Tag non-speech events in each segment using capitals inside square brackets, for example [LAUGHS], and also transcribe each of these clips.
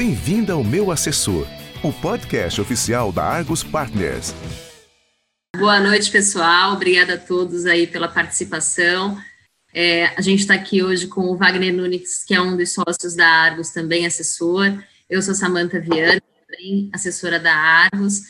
Bem-vinda ao Meu Assessor, o podcast oficial da Argos Partners. Boa noite, pessoal. Obrigada a todos aí pela participação. É, a gente está aqui hoje com o Wagner Nunes, que é um dos sócios da Argos, também assessor. Eu sou Samantha Viana, também assessora da Argos.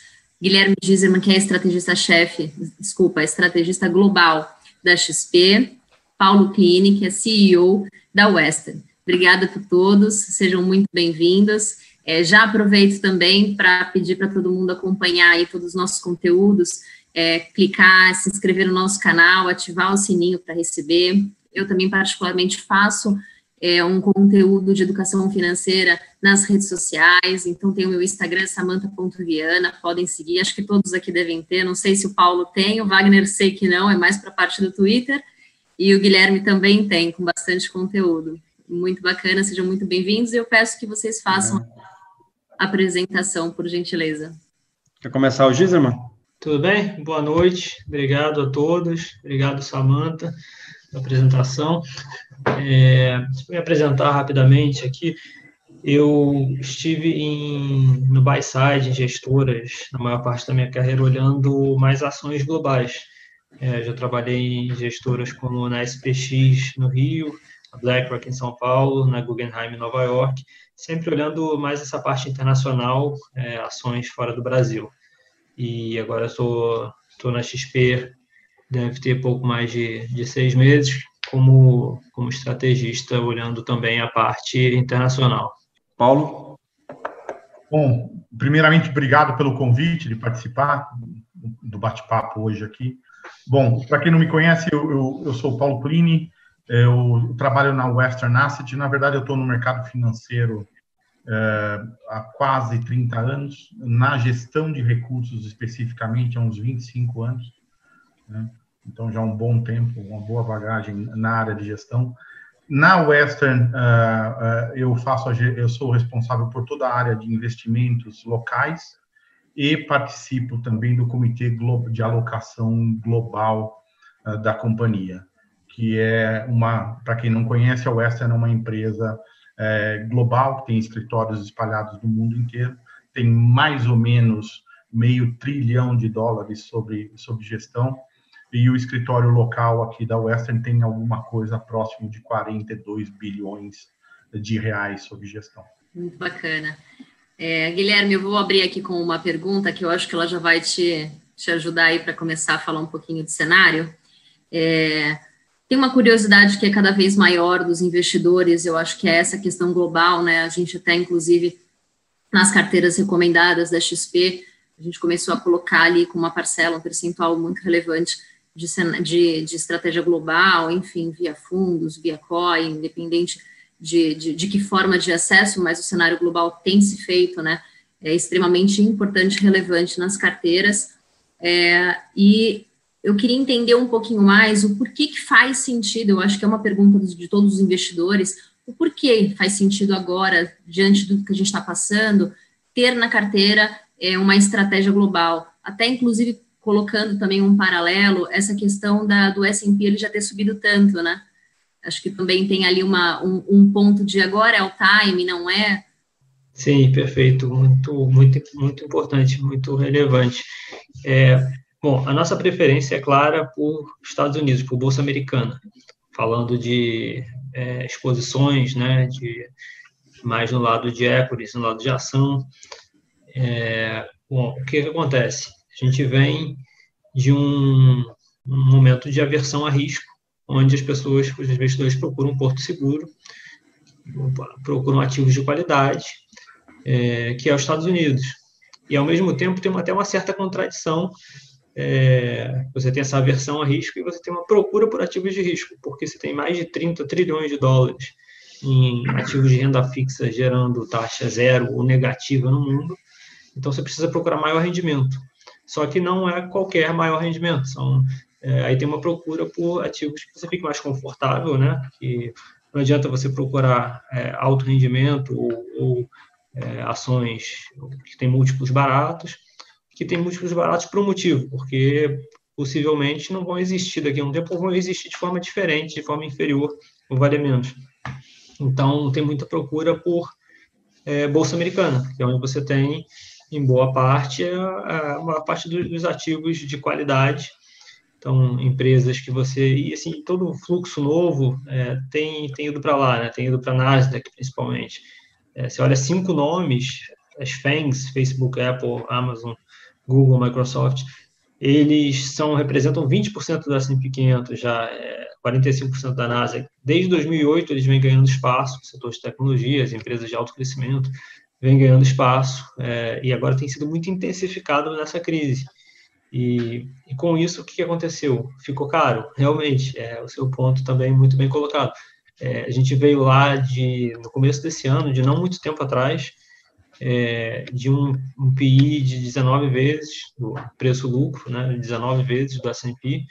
Guilherme Giserman, que é estrategista-chefe, desculpa, estrategista global da XP. Paulo Clini, que é CEO da Western. Obrigada por todos, sejam muito bem-vindos. É, já aproveito também para pedir para todo mundo acompanhar aí todos os nossos conteúdos, é, clicar, se inscrever no nosso canal, ativar o sininho para receber. Eu também, particularmente, faço é, um conteúdo de educação financeira nas redes sociais, então tem o meu Instagram, samanta.viana, podem seguir, acho que todos aqui devem ter, não sei se o Paulo tem, o Wagner sei que não, é mais para a parte do Twitter, e o Guilherme também tem, com bastante conteúdo muito bacana, sejam muito bem-vindos. e Eu peço que vocês façam a apresentação, por gentileza. Quer começar o Giserman? Tudo bem? Boa noite, obrigado a todos, obrigado, Samanta, pela apresentação. É, vou me apresentar rapidamente aqui. Eu estive em, no buy side, em gestoras, na maior parte da minha carreira, olhando mais ações globais. É, já trabalhei em gestoras como na SPX no Rio, BlackRock em São Paulo, na Guggenheim em Nova York, sempre olhando mais essa parte internacional, é, ações fora do Brasil. E agora estou na XP, deve ter pouco mais de, de seis meses, como, como estrategista, olhando também a parte internacional. Paulo? Bom, primeiramente, obrigado pelo convite de participar do bate-papo hoje aqui. Bom, para quem não me conhece, eu, eu, eu sou o Paulo Plini, eu trabalho na Western Asset, na verdade eu estou no mercado financeiro é, há quase 30 anos, na gestão de recursos especificamente há uns 25 anos, né? então já um bom tempo, uma boa bagagem na área de gestão. Na Western, uh, uh, eu faço, a, eu sou responsável por toda a área de investimentos locais e participo também do comitê de alocação global uh, da companhia que é uma, para quem não conhece, a Western é uma empresa é, global, que tem escritórios espalhados no mundo inteiro, tem mais ou menos meio trilhão de dólares sobre, sobre gestão, e o escritório local aqui da Western tem alguma coisa próximo de 42 bilhões de reais sob gestão. Muito bacana. É, Guilherme, eu vou abrir aqui com uma pergunta que eu acho que ela já vai te, te ajudar aí para começar a falar um pouquinho de cenário. É, tem uma curiosidade que é cada vez maior dos investidores, eu acho que é essa questão global, né? A gente até, inclusive, nas carteiras recomendadas da XP, a gente começou a colocar ali com uma parcela, um percentual muito relevante de, de, de estratégia global, enfim, via fundos, via COI, independente de, de, de, que forma de acesso, mas o cenário global tem se feito, né? É extremamente importante relevante nas carteiras. É, e eu queria entender um pouquinho mais o porquê que faz sentido, eu acho que é uma pergunta de todos os investidores, o porquê faz sentido agora, diante do que a gente está passando, ter na carteira é, uma estratégia global, até inclusive colocando também um paralelo, essa questão da, do S&P ele já ter subido tanto, né? Acho que também tem ali uma, um, um ponto de agora é o time, não é? Sim, perfeito, muito, muito, muito importante, muito relevante. É, Bom, a nossa preferência é clara por Estados Unidos, por Bolsa Americana, falando de é, exposições, né, de mais no lado de equities, no lado de ação. É, bom, o que, que acontece? A gente vem de um, um momento de aversão a risco, onde as pessoas, os investidores procuram um porto seguro, procuram ativos de qualidade, é, que é os Estados Unidos. E, ao mesmo tempo, tem até uma certa contradição é, você tem essa aversão a risco e você tem uma procura por ativos de risco, porque você tem mais de 30 trilhões de dólares em ativos de renda fixa gerando taxa zero ou negativa no mundo. Então você precisa procurar maior rendimento. Só que não é qualquer maior rendimento. São, é, aí tem uma procura por ativos que você fique mais confortável, né? Que não adianta você procurar é, alto rendimento ou, ou é, ações que têm múltiplos baratos que tem múltiplos baratos por um motivo, porque possivelmente não vão existir daqui a um tempo, ou vão existir de forma diferente, de forma inferior, ou vale menos. Então, tem muita procura por é, Bolsa Americana, que é onde você tem, em boa parte, a, a maior parte dos ativos de qualidade. Então, empresas que você. E, assim, todo o fluxo novo é, tem, tem ido para lá, né? tem ido para a Nasdaq, principalmente. É, você olha cinco nomes, as FANGs, Facebook, Apple, Amazon, Google, Microsoft, eles são representam 20% do S&P 500 já, é, 45% da Nasdaq. Desde 2008 eles vêm ganhando espaço, setor de tecnologia, as empresas de alto crescimento vêm ganhando espaço é, e agora tem sido muito intensificado nessa crise. E, e, com isso, o que aconteceu? Ficou caro, realmente, é o seu ponto também muito bem colocado. É, a gente veio lá de, no começo desse ano, de não muito tempo atrás, é, de um, um PI de 19 vezes, do preço-lucro, né, 19 vezes do S&P,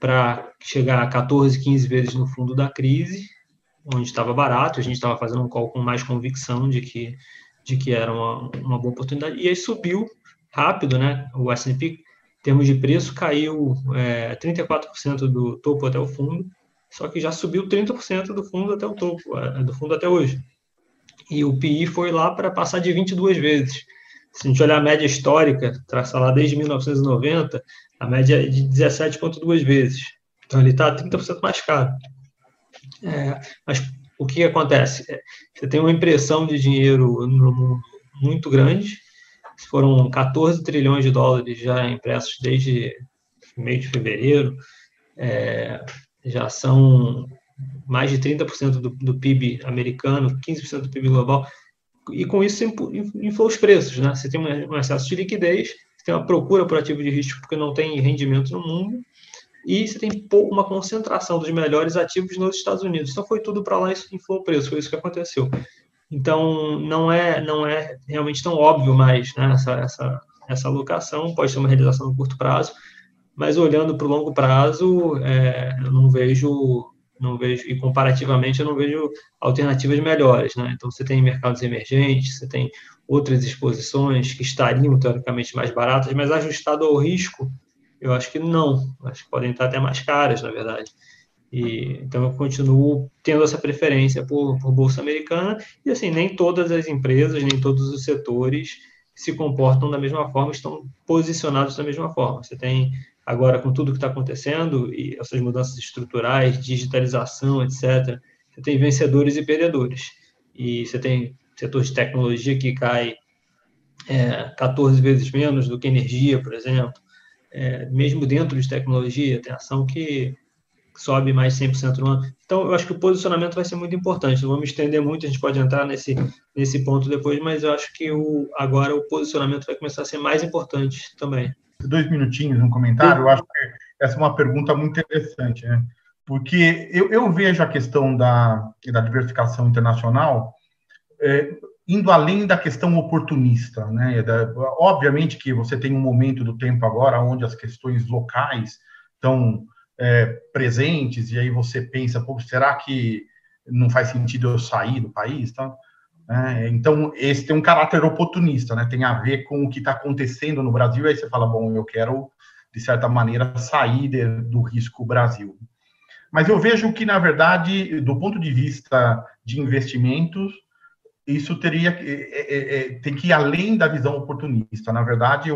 para chegar a 14, 15 vezes no fundo da crise, onde estava barato, a gente estava fazendo um call com mais convicção de que, de que era uma, uma boa oportunidade, e aí subiu rápido, né, o S&P, em termos de preço, caiu é, 34% do topo até o fundo, só que já subiu 30% do fundo até o topo, é, do fundo até hoje. E o PI foi lá para passar de 22 vezes. Se a gente olhar a média histórica, traçar lá desde 1990, a média é de 17,2 vezes. Então ele está 30% mais caro. É, mas o que acontece? É, você tem uma impressão de dinheiro no mundo muito grande. Foram 14 trilhões de dólares já impressos desde meio de fevereiro. É, já são mais de 30% do, do PIB americano, 15% do PIB global, e com isso inflou os preços, né? Você tem um excesso de liquidez, você tem uma procura por ativo de risco porque não tem rendimento no mundo, e você tem uma concentração dos melhores ativos nos Estados Unidos. Então foi tudo para lá e inflou o preço, foi isso que aconteceu. Então não é não é realmente tão óbvio mais né, essa, essa, essa alocação, pode ser uma realização no curto prazo, mas olhando para o longo prazo, é, eu não vejo, não vejo, e comparativamente eu não vejo alternativas melhores, né? Então você tem mercados emergentes, você tem outras exposições que estariam teoricamente mais baratas, mas ajustado ao risco, eu acho que não, acho que podem estar até mais caras, na verdade. E, então eu continuo tendo essa preferência por, por bolsa americana e assim nem todas as empresas nem todos os setores se comportam da mesma forma estão posicionados da mesma forma você tem agora com tudo que está acontecendo e essas mudanças estruturais, digitalização, etc., você tem vencedores e perdedores. E você tem setor de tecnologia que cai é, 14 vezes menos do que energia, por exemplo. É, mesmo dentro de tecnologia, tem ação que sobe mais 100% no ano. Então, eu acho que o posicionamento vai ser muito importante. Não vamos estender muito, a gente pode entrar nesse, nesse ponto depois, mas eu acho que o, agora o posicionamento vai começar a ser mais importante também dois minutinhos um comentário. Eu acho que essa é uma pergunta muito interessante, né? Porque eu, eu vejo a questão da, da diversificação internacional é, indo além da questão oportunista, né? Da, obviamente que você tem um momento do tempo agora onde as questões locais estão é, presentes e aí você pensa, será que não faz sentido eu sair do país, tá? Né? Então, esse tem um caráter oportunista, né? tem a ver com o que está acontecendo no Brasil, aí você fala, bom, eu quero, de certa maneira, sair de, do risco Brasil. Mas eu vejo que, na verdade, do ponto de vista de investimentos, isso teria é, é, é, tem que ir além da visão oportunista. Na verdade,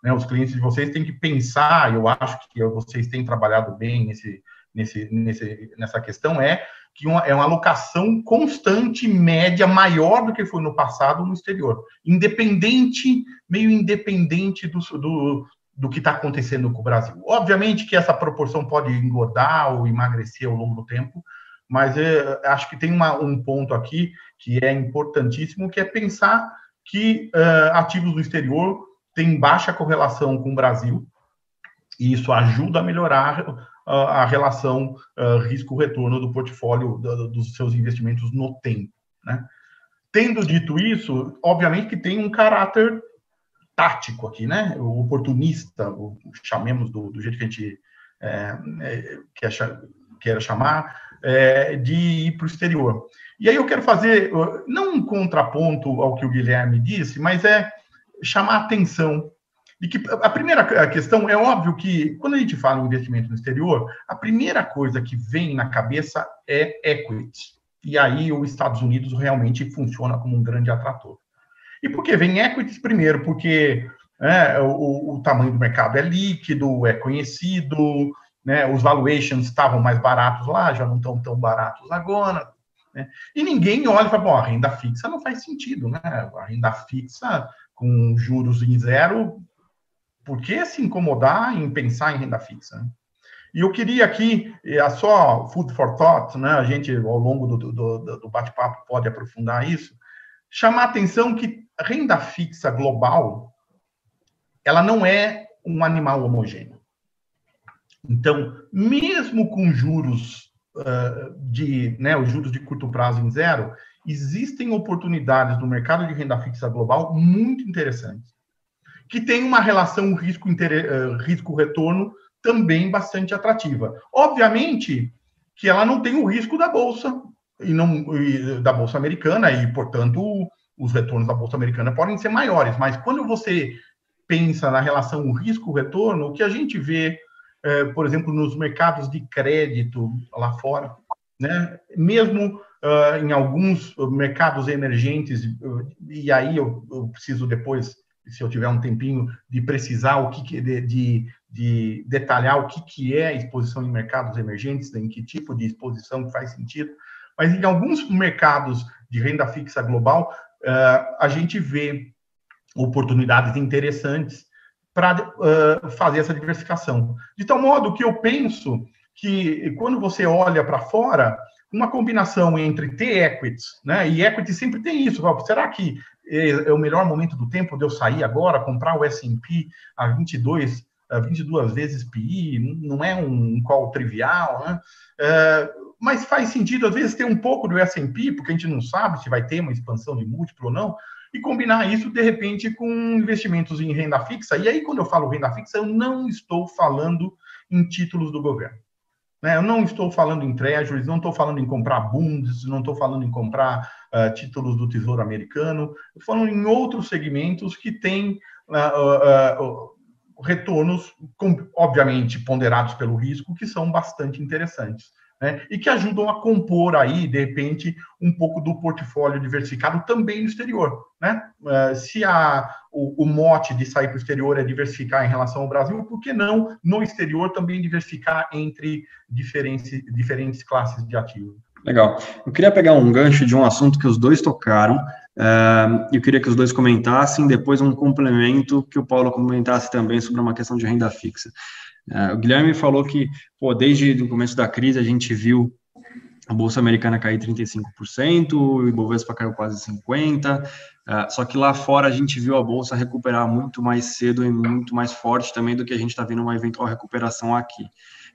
né, os clientes de vocês têm que pensar, eu acho que vocês têm trabalhado bem nesse, nesse, nesse, nessa questão, é que uma, é uma alocação constante, média, maior do que foi no passado no exterior. Independente, meio independente do, do, do que está acontecendo com o Brasil. Obviamente que essa proporção pode engordar ou emagrecer ao longo do tempo, mas é, acho que tem uma, um ponto aqui que é importantíssimo, que é pensar que uh, ativos do exterior têm baixa correlação com o Brasil, e isso ajuda a melhorar a relação risco-retorno do portfólio dos seus investimentos no tempo. Né? Tendo dito isso, obviamente que tem um caráter tático aqui, né? O oportunista, o, chamemos do, do, jeito que a gente é, é, quer chamar, é, de ir para o exterior. E aí eu quero fazer, não um contraponto ao que o Guilherme disse, mas é chamar atenção e que a primeira questão é óbvio que quando a gente fala em investimento no exterior, a primeira coisa que vem na cabeça é equity, E aí os Estados Unidos realmente funciona como um grande atrator. E por que vem equities primeiro? Porque é, o, o, tamanho do mercado é líquido, é conhecido, né, os valuations estavam mais baratos lá, já não estão tão baratos agora. Né? E ninguém olha e fala, bom, a renda fixa não faz sentido, né? A renda fixa com juros em zero, por que se incomodar em pensar em renda fixa? E eu queria aqui, é só food for thought, né? A gente, ao longo do, do, do bate-papo, pode aprofundar isso, chamar a atenção que renda fixa global, ela não é um animal homogêneo. Então, mesmo com juros uh, de, né, os juros de curto prazo em zero, existem oportunidades no mercado de renda fixa global muito interessantes, que tem uma relação risco-retorno risco também bastante atrativa. Obviamente que ela não tem o risco da bolsa e não e da bolsa americana e, portanto, os retornos da bolsa americana podem ser maiores. Mas quando você pensa na relação risco-retorno, o que a gente vê, é, por exemplo, nos mercados de crédito lá fora, né? Mesmo uh, em alguns mercados emergentes, e aí eu, eu preciso depois se eu tiver um tempinho, de precisar o que, de, de, de detalhar o que, que é exposição em mercados emergentes, em que tipo de exposição faz sentido. Mas em alguns mercados de renda fixa global, uh, a gente vê oportunidades interessantes para uh, fazer essa diversificação. De tal modo que eu penso que quando você olha para fora, uma combinação entre ter equities, né? E equity sempre tem isso. Será que é, é o melhor momento do tempo de eu sair agora, comprar o S&P a 22, a 22 vezes PI, não é um call trivial, né? É, mas faz sentido, às vezes, ter um pouco do S&P, porque a gente não sabe se vai ter uma expansão de múltiplo ou não, e combinar isso, de repente, com investimentos em renda fixa. E aí, quando eu falo renda fixa, eu não estou falando em títulos do governo. Né? Eu não estou falando em treasuries, não estou falando em comprar bunds, não estou falando em comprar uh, títulos do Tesouro Americano, estou falando em outros segmentos que têm uh, uh, retornos, com, obviamente, ponderados pelo risco, que são bastante interessantes né? e que ajudam a compor aí, de repente, um pouco do portfólio diversificado também no exterior. Né? Uh, se a, o, o, mote de sair para o exterior é diversificar em relação ao Brasil, por que não no exterior também diversificar entre diferentes, diferentes classes de ativos? Legal. Eu queria pegar um gancho de um assunto que os dois tocaram, uh, eu queria que os dois comentassem, depois um complemento que o Paulo comentasse também sobre uma questão de renda fixa. Uh, o Guilherme falou que, pô, desde o começo da crise a gente viu a Bolsa Americana cair 35%, o Ibovespa caiu quase 50%, uh, só que lá fora a gente viu a Bolsa recuperar muito mais cedo e muito mais forte também do que a gente está vendo uma eventual recuperação aqui.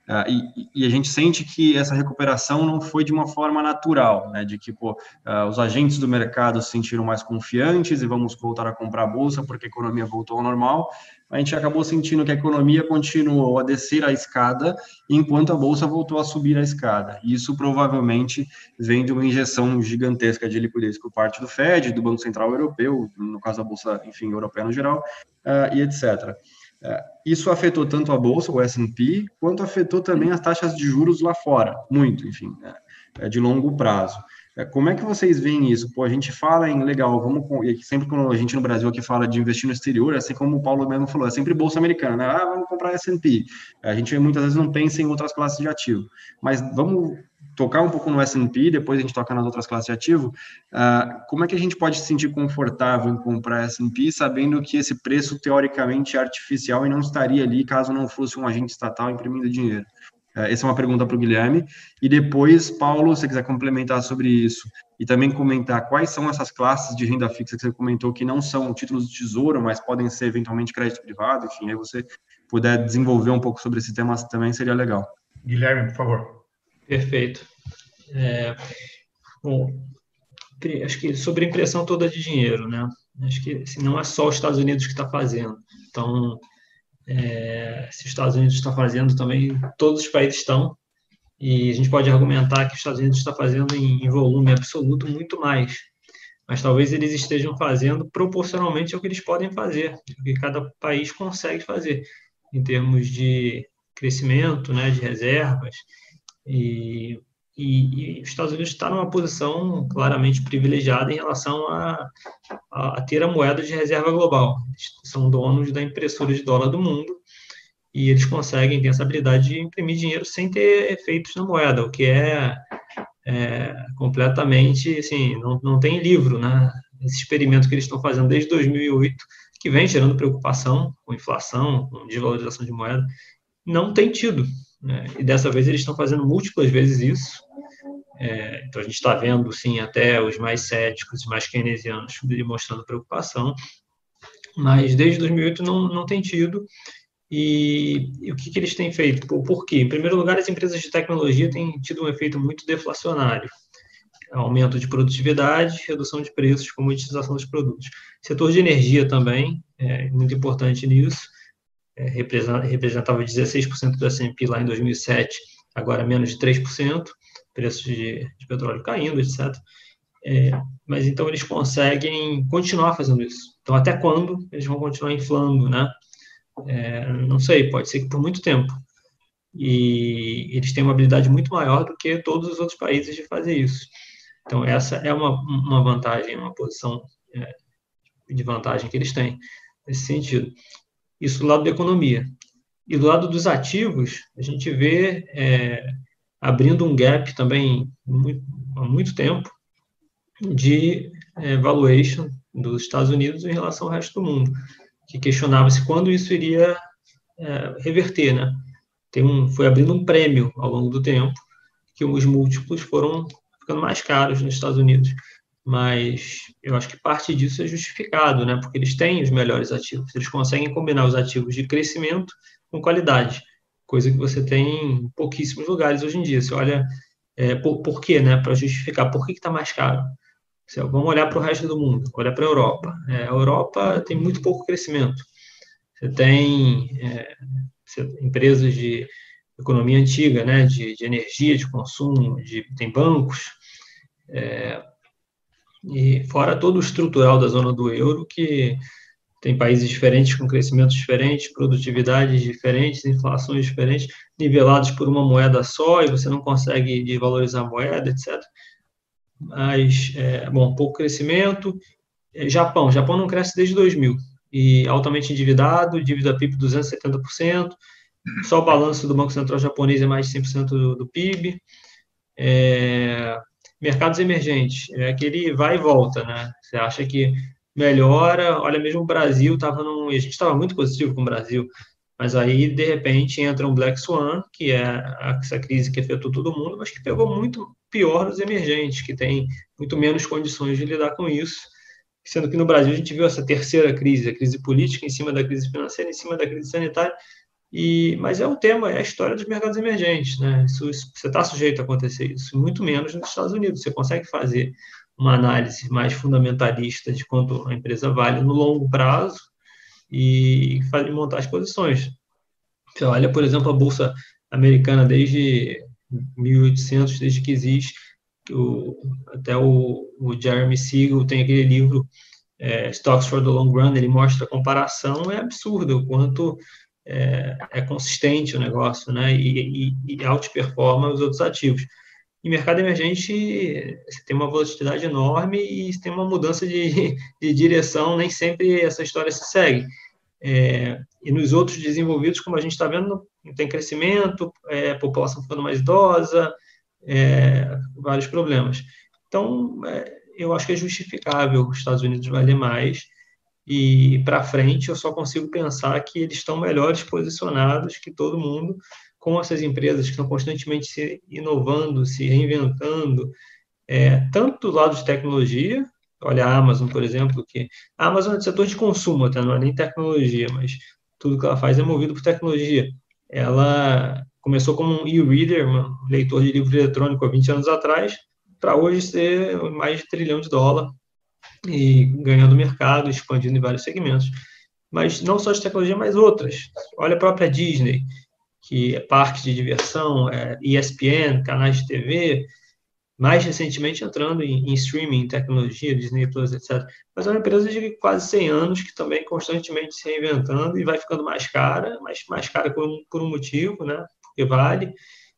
Uh, e, e, a gente sente que essa recuperação não foi de uma forma natural, né? De que pô, uh, os agentes do mercado se sentiram mais confiantes e vamos voltar a comprar a bolsa porque a economia voltou ao normal. A gente acabou sentindo que a economia continuou a descer a escada enquanto a bolsa voltou a subir a escada. Isso provavelmente vem de uma injeção gigantesca de liquidez por parte do Fed, do Banco Central Europeu, no caso da bolsa, enfim, europeia no geral, uh, e etc. É, isso afetou tanto a bolsa, o S&P, quanto afetou também as taxas de juros lá fora, muito, enfim, né, é, de longo prazo. É, como é que vocês veem isso? Pô, a gente fala em legal, vamos e sempre quando a gente no Brasil aqui fala de investir no exterior, assim como o Paulo mesmo falou, é sempre bolsa americana, né? Ah, vamos comprar S&P. A gente muitas vezes não pensa em outras classes de ativo, mas vamos tocar um pouco no S&P, depois a gente toca nas outras classes de ativo, uh, como é que a gente pode se sentir confortável em comprar S&P, sabendo que esse preço teoricamente é artificial e não estaria ali caso não fosse um agente estatal imprimindo dinheiro? Uh, essa é uma pergunta para o Guilherme. E depois, Paulo, se você quiser complementar sobre isso e também comentar quais são essas classes de renda fixa que você comentou que não são títulos de tesouro, mas podem ser eventualmente crédito privado, enfim, aí você puder desenvolver um pouco sobre esse tema também seria legal. Guilherme, por favor. Perfeito. É, bom, acho que sobre a impressão toda de dinheiro, né? Acho que assim, não é só os Estados Unidos que está fazendo. Então, é, se os Estados Unidos está fazendo, também todos os países estão. E a gente pode argumentar que os Estados Unidos está fazendo em, em volume absoluto muito mais. Mas talvez eles estejam fazendo proporcionalmente ao que eles podem fazer, o que cada país consegue fazer, em termos de crescimento, né, de reservas, e e, e, os Estados Unidos está numa posição claramente privilegiada em relação a, a, a, ter a moeda de reserva global. Eles são donos da impressora de dólar do mundo e eles conseguem ter essa habilidade de imprimir dinheiro sem ter efeitos na moeda, o que é, é completamente, assim, não, não tem livro, né? Esse experimento que eles estão fazendo desde 2008, que vem gerando preocupação com inflação, com desvalorização de moeda, não tem tido. Né? E dessa vez eles estão fazendo múltiplas vezes isso. É, então a gente está vendo, sim, até os mais céticos, os mais keynesianos demonstrando preocupação, mas desde 2008 não, não tem tido. E, e o que, que, eles têm feito? Por, por quê? Em primeiro lugar, as empresas de tecnologia têm tido um efeito muito deflacionário. Aumento de produtividade, redução de preços, comoditização dos produtos. Setor de energia também é muito importante nisso é, representava 16% do S&P lá em 2007, agora menos de 3%, preços de, de petróleo caindo, etc. É, mas então eles conseguem continuar fazendo isso. Então, até quando eles vão continuar inflando, né? É, não sei, pode ser que por muito tempo. E eles têm uma habilidade muito maior do que todos os outros países de fazer isso. Então, essa é uma, uma vantagem, uma posição é, de vantagem que eles têm nesse sentido. Isso do lado da economia. E do lado dos ativos, a gente vê é, abrindo um gap também muito, há muito tempo de é, valuation dos Estados Unidos em relação ao resto do mundo, que questionava-se quando isso iria é, reverter, né? Tem um, foi abrindo um prêmio ao longo do tempo, que os múltiplos foram ficando mais caros nos Estados Unidos mas eu acho que parte disso é justificado, né? Porque eles têm os melhores ativos, eles conseguem combinar os ativos de crescimento com qualidade, coisa que você tem em pouquíssimos lugares hoje em dia. Você olha, é, por, por quê, né? Para justificar por que está mais caro. Você, vamos olhar para o resto do mundo, olhar para a Europa. É, a Europa tem muito pouco crescimento. Você tem é, empresas de economia antiga, né? De, de energia, de consumo, de, tem bancos. É, e fora todo o estrutural da zona do euro, que tem países diferentes com crescimentos diferentes, produtividades diferentes, inflações diferentes, nivelados por uma moeda só e você não consegue desvalorizar a moeda, etc. Mas, é, bom, pouco crescimento. É, Japão, Japão não cresce desde 2000 e altamente endividado, dívida PIB 270%, só o balanço do Banco Central japonês é mais de 100% do, do PIB. É, mercados emergentes, é aquele vai e volta, né? Você acha que melhora, olha, mesmo o Brasil estava num. A gente estava muito positivo com o Brasil, mas aí, de repente, entra um Black Swan, que é essa crise que afetou todo mundo, mas que pegou muito pior nos emergentes, que tem muito menos condições de lidar com isso. Sendo que no Brasil a gente viu essa terceira crise, a crise política em cima da crise financeira, em cima da crise sanitária, e, mas é o tema, é a história dos mercados emergentes, né? Isso, isso você está sujeito a acontecer isso, muito menos nos Estados Unidos. Você consegue fazer uma análise mais fundamentalista de quanto a empresa vale no longo prazo e fazer, montar as posições. Você olha, por exemplo, a Bolsa Americana desde 1800, desde que existe, o, até o, o, Jeremy Siegel tem aquele livro é, Stocks for the Long Run, ele mostra a comparação, é absurdo o quanto é, é consistente o negócio, né? E, e, e outperforma os outros ativos. Em mercado emergente, você tem uma volatilidade enorme e tem uma mudança de, [LAUGHS] de direção, nem sempre essa história se segue. É, e nos outros desenvolvidos, como a gente está vendo, não tem crescimento, é, população ficando mais idosa, é, vários problemas. Então, é, eu acho que é justificável os Estados Unidos valer mais, e para frente eu só consigo pensar que eles estão melhores posicionados que todo mundo com essas empresas que estão constantemente se inovando, se reinventando, é, tanto do lado de tecnologia, olha a Amazon, por exemplo, que a Amazon é do setor de consumo, até não é nem tecnologia, mas tudo que ela faz é movido por tecnologia. Ela começou como um e-reader, um leitor de livro eletrônico há 20 anos atrás, para hoje ser mais de trilhão de dólar e ganhando mercado, expandindo em vários segmentos. Mas não só de tecnologia, mas outras. Olha a própria Disney, que é parque de diversão, é ESPN, canais de TV, mais recentemente entrando em, em streaming, tecnologia, Disney Plus, etc. Mas é uma empresa de quase 100 anos que também constantemente se reinventando e vai ficando mais cara, mas mais cara por um, por um motivo, né? Porque vale.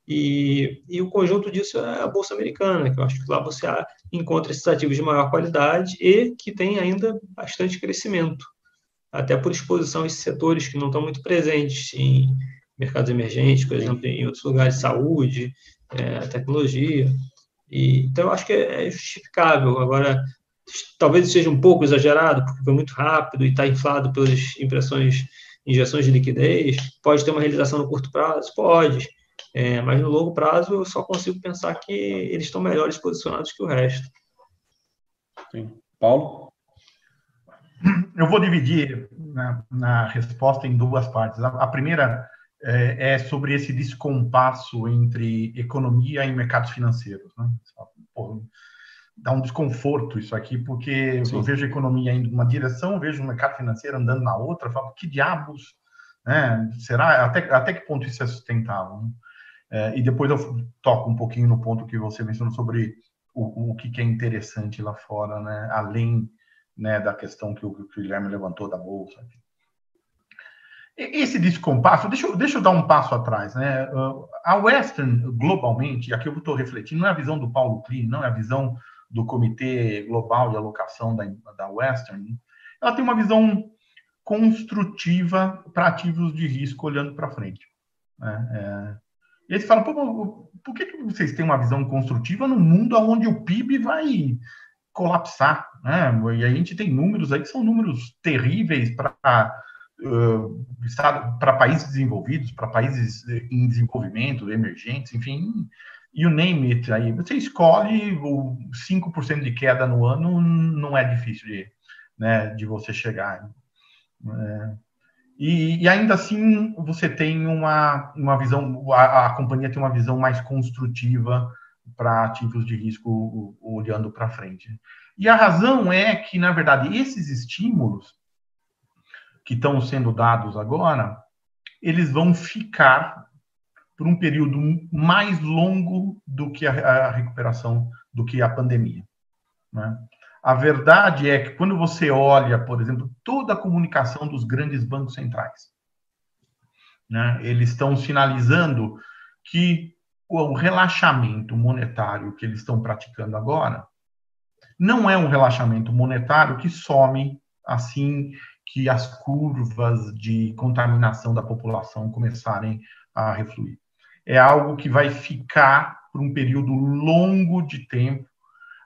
E, e o conjunto disso é a Bolsa Americana, que eu acho que lá você encontra esses ativos de maior qualidade e que tem ainda bastante crescimento, até por exposição a esses setores que não estão muito presentes em mercados emergentes, por exemplo, em outros lugares de saúde, é, tecnologia. E, então, eu acho que é, é justificável. Agora, talvez seja um pouco exagerado, porque foi muito rápido e está inflado pelas impressões, injeções de liquidez. Pode ter uma realização no curto prazo? Pode. É, mas no longo prazo eu só consigo pensar que eles estão melhores posicionados que o resto. Sim. Paulo? Eu vou dividir na, na resposta em duas partes. A, a primeira é, é, sobre esse descompasso entre economia e mercados financeiros. Né? Pô, dá um desconforto isso aqui, porque Sim. eu vejo a economia indo numa direção, vejo o mercado financeiro andando na outra, falo, que diabos, né? Será? Até, até que ponto isso é sustentável? Né? É, e depois eu toco um pouquinho no ponto que você mencionou sobre o, o que, é interessante lá fora, né? Além né, da questão que o, que o Guilherme levantou da bolsa. Esse descompasso, deixa eu, deixa eu dar um passo atrás, né? A Western, globalmente, aqui eu estou refletindo, não é a visão do Paulo Klein, não é a visão do Comitê Global de Alocação da, da Western, ela tem uma visão construtiva para ativos de risco olhando para frente. Né? É, e eles falam, Pô, por que, que vocês têm uma visão construtiva no mundo onde o PIB vai colapsar? Né? E a gente tem números aí que são números terríveis para uh, para países desenvolvidos, para países em desenvolvimento, emergentes, enfim, you name it. Aí você escolhe o 5% de queda no ano, não é difícil de, né, de você chegar. É, e, e, ainda assim você tem uma, uma visão, a, a companhia tem uma visão mais construtiva para ativos de risco olhando para frente. E a razão é que, na verdade, esses estímulos que estão sendo dados agora, eles vão ficar por um período mais longo do que a, a recuperação, do que a pandemia. Né? A verdade é que quando você olha, por exemplo, toda a comunicação dos grandes bancos centrais, né, eles estão sinalizando que o relaxamento monetário que eles estão praticando agora não é um relaxamento monetário que some assim que as curvas de contaminação da população começarem a refluir. É algo que vai ficar por um período longo de tempo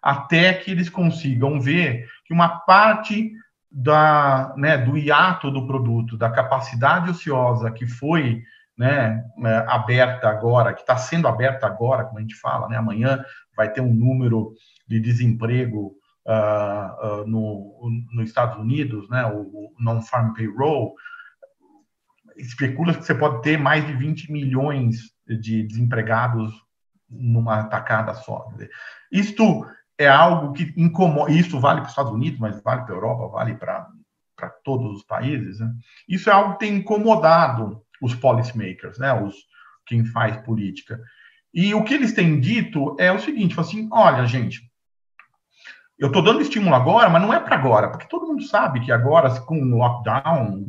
até que eles consigam ver que uma parte da, né, do hiato do produto, da capacidade ociosa que foi né, é, aberta agora, que está sendo aberta agora, como a gente fala, né, amanhã vai ter um número de desemprego uh, uh, no, nos Estados Unidos, né, o, o non-farm payroll, especula que você pode ter mais de 20 milhões de desempregados numa tacada só. Isto é algo que incomoda, isso vale para os Estados Unidos, mas vale para a Europa, vale para todos os países. Né? Isso é algo que tem incomodado os policymakers, né? os, quem faz política. E o que eles têm dito é o seguinte: assim, olha, gente, eu estou dando estímulo agora, mas não é para agora, porque todo mundo sabe que agora, com o lockdown,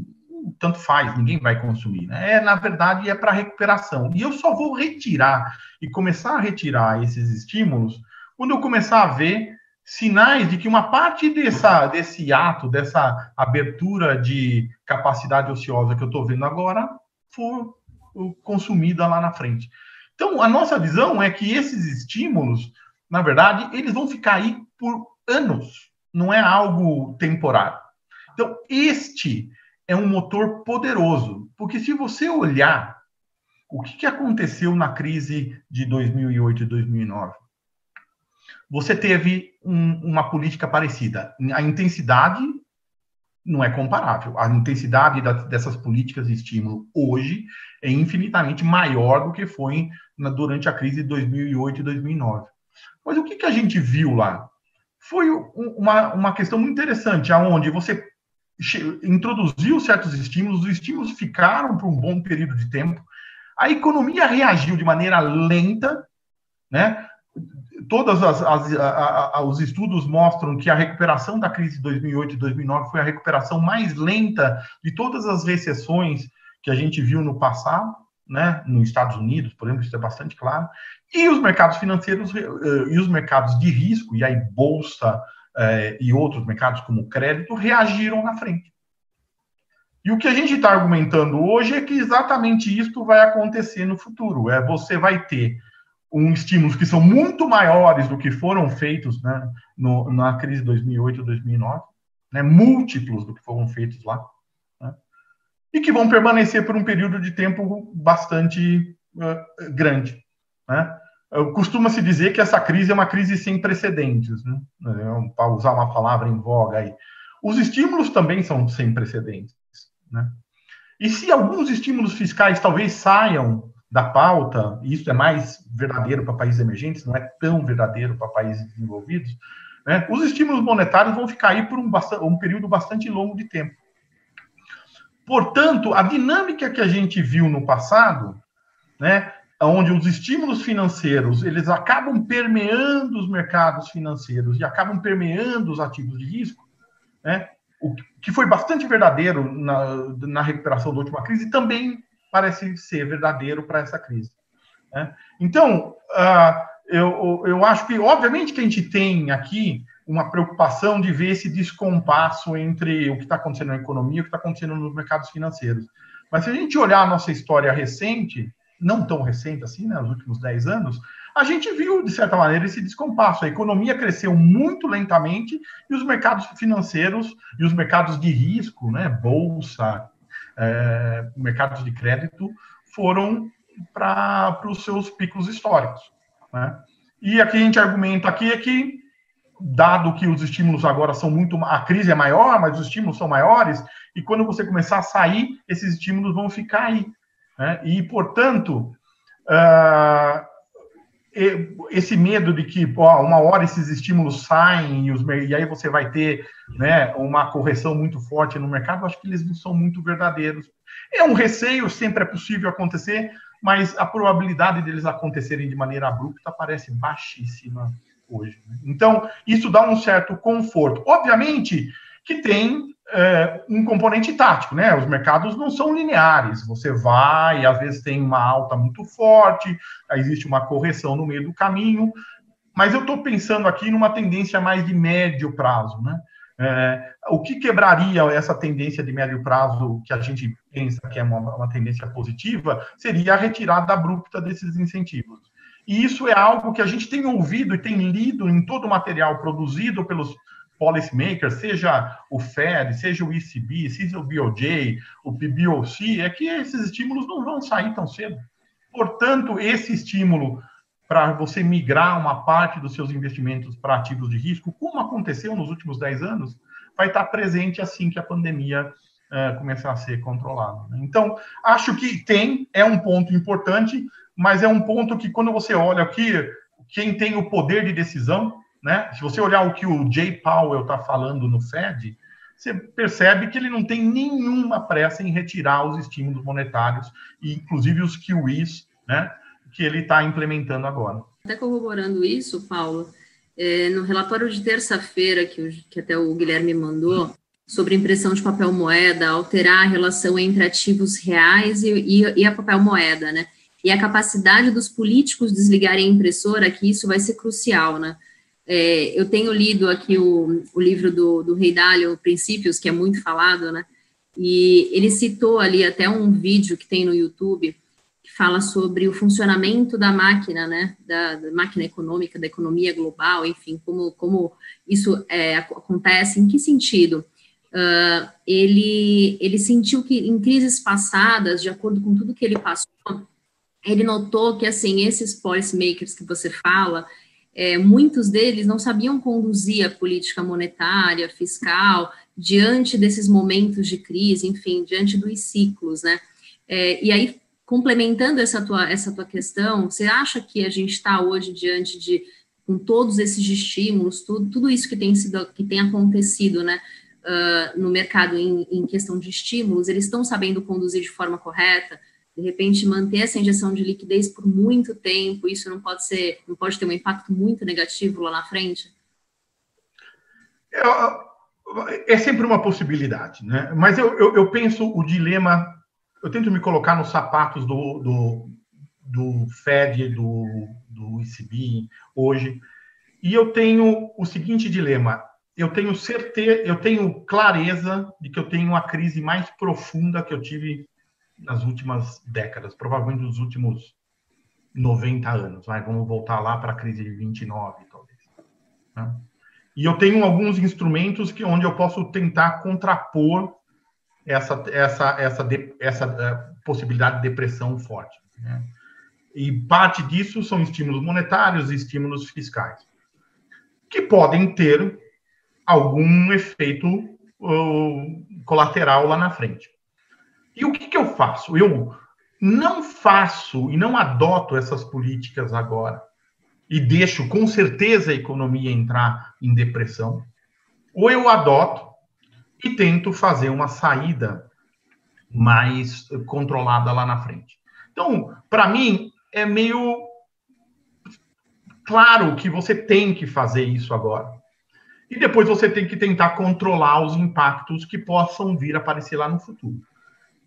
tanto faz, ninguém vai consumir. Né? É, na verdade, é para recuperação. E eu só vou retirar e começar a retirar esses estímulos quando eu começar a ver sinais de que uma parte dessa, desse ato, dessa abertura de capacidade ociosa que eu estou vendo agora, for consumida lá na frente. Então, a nossa visão é que esses estímulos, na verdade, eles vão ficar aí por anos, não é algo temporário. Então, este é um motor poderoso, porque se você olhar o que, que aconteceu na crise de 2008 e 2009, você teve um, uma política parecida. A intensidade não é comparável. A intensidade da, dessas políticas de estímulo hoje é infinitamente maior do que foi na, durante a crise de 2008 e 2009. Mas o que, que a gente viu lá? Foi uma, uma questão muito interessante, aonde você introduziu certos estímulos, os estímulos ficaram por um bom período de tempo, a economia reagiu de maneira lenta, né? Todos as, as, os estudos mostram que a recuperação da crise de 2008 e 2009 foi a recuperação mais lenta de todas as recessões que a gente viu no passado. né, nos Estados Unidos, por exemplo, isso é bastante claro, e os mercados financeiros uh, e os mercados de risco, e aí bolsa uh, e outros mercados como crédito, reagiram na frente. E o que a gente está argumentando hoje é que exatamente isso vai acontecer no futuro. É você vai ter um estímulos que são muito maiores do que foram feitos né, no, na crise de 2008 2009, né, múltiplos do que foram feitos lá, né, e que vão permanecer por um período de tempo bastante uh, grande. Né. Costuma-se dizer que essa crise é uma crise sem precedentes, né, para usar uma palavra em voga aí. Os estímulos também são sem precedentes. Né. E se alguns estímulos fiscais talvez saiam da pauta, e isso é mais verdadeiro para países emergentes, não é tão verdadeiro para países desenvolvidos, né, os estímulos monetários vão ficar aí por um, um período bastante longo de tempo. Portanto, a dinâmica que a gente viu no passado, né, onde os estímulos financeiros eles acabam permeando os mercados financeiros e acabam permeando os ativos de risco, né, o que foi bastante verdadeiro na, na recuperação da última crise, também parece ser verdadeiro para essa crise. Né? Então, uh, eu, eu acho que, obviamente, que a gente tem aqui uma preocupação de ver esse descompasso entre o que está acontecendo na economia e o que está acontecendo nos mercados financeiros. Mas se a gente olhar a nossa história recente, não tão recente assim, né, nos últimos 10 anos, a gente viu, de certa maneira, esse descompasso. A economia cresceu muito lentamente e os mercados financeiros e os mercados de risco, né, bolsa, é, mercados de crédito foram para os seus picos históricos. Né? E aqui a gente argumenta aqui é que, dado que os estímulos agora são muito... A crise é maior, mas os estímulos são maiores, e quando você começar a sair, esses estímulos vão ficar aí. Né? E, portanto, uh, esse medo de que ó, uma hora esses estímulos saem e, os, e, aí você vai ter né, uma correção muito forte no mercado, acho que eles não são muito verdadeiros. É um receio, sempre é possível acontecer, mas a probabilidade deles acontecerem de maneira abrupta parece baixíssima hoje. Né? Então, isso dá um certo conforto. Obviamente que tem é, um componente tático, né? Os mercados não são lineares. Você vai, às vezes tem uma alta muito forte, existe uma correção no meio do caminho. Mas eu estou pensando aqui numa tendência mais de médio prazo, né? É, o que quebraria essa tendência de médio prazo que a gente pensa que é uma, uma tendência positiva seria a retirada abrupta desses incentivos. E isso é algo que a gente tem ouvido e tem lido em todo o material produzido pelos policymakers, seja o Fed, seja o ECB, seja o BOJ, o BOC, é que esses estímulos não vão sair tão cedo. Portanto, esse estímulo para você migrar uma parte dos seus investimentos para ativos de risco, como aconteceu nos últimos 10 anos, vai estar presente assim que a pandemia uh, começar a ser controlada. Né? Então, acho que tem, é um ponto importante, mas é um ponto que, quando você olha aqui, quem tem o poder de decisão né? Se você olhar o que o Jay Powell está falando no Fed, você percebe que ele não tem nenhuma pressa em retirar os estímulos monetários, inclusive os QEs, né, que ele está implementando agora. Até corroborando isso, Paulo, é, no relatório de terça-feira, que, que até o Guilherme mandou, sobre impressão de papel moeda, alterar a relação entre ativos reais e, e, e a papel moeda, né? E a capacidade dos políticos desligarem a impressora, que isso vai ser crucial, né? É, eu tenho lido aqui o, o livro do, do Rei Dalio, Princípios, que é muito falado, né? E ele citou ali até um vídeo que tem no YouTube que fala sobre o funcionamento da máquina, né? Da, da máquina econômica, da economia global, enfim, como, como isso é, acontece, em que sentido? Uh, ele, ele sentiu que em crises passadas, de acordo com tudo que ele passou, ele notou que, assim, esses policymakers que você fala, é, muitos deles não sabiam conduzir a política monetária, fiscal, diante desses momentos de crise, enfim, diante dos ciclos, né? É, e aí, complementando essa tua, essa tua questão, você acha que a gente está hoje diante de, com todos esses estímulos, tudo, tudo isso que tem sido, que tem acontecido, né, uh, no mercado em, em questão de estímulos, eles estão sabendo conduzir de forma correta? De repente manter essa injeção de liquidez por muito tempo, isso não pode ser, não pode ter um impacto muito negativo lá na frente? É, é sempre uma possibilidade, né? Mas eu, eu, eu penso o dilema eu tento me colocar nos sapatos do, do, do Fed, do, do ECB hoje, e eu tenho o seguinte dilema: eu tenho certeza, eu tenho clareza de que eu tenho a crise mais profunda que eu tive nas últimas décadas, provavelmente nos últimos 90 anos. Vai, vamos voltar lá para a crise de 29, talvez. Né? E eu tenho alguns instrumentos que onde eu posso tentar contrapor essa essa essa essa uh, possibilidade de depressão forte. Né? E parte disso são estímulos monetários e estímulos fiscais, que podem ter algum efeito uh, colateral lá na frente. E o que, que eu faço? Eu não faço e não adoto essas políticas agora e deixo com certeza a economia entrar em depressão, ou eu adoto e tento fazer uma saída mais controlada lá na frente. Então, para mim, é meio claro que você tem que fazer isso agora. E depois você tem que tentar controlar os impactos que possam vir a aparecer lá no futuro.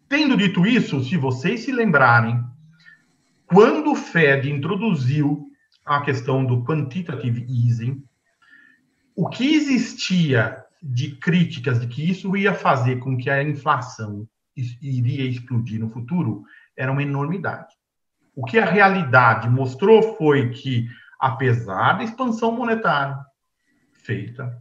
Tendo dito isso, se vocês se lembrarem, quando o Fed introduziu a questão do quantitative easing, o que existia de críticas de que isso ia fazer com que a inflação iria explodir no futuro era uma enormidade. O que a realidade mostrou foi que, apesar da expansão monetária feita,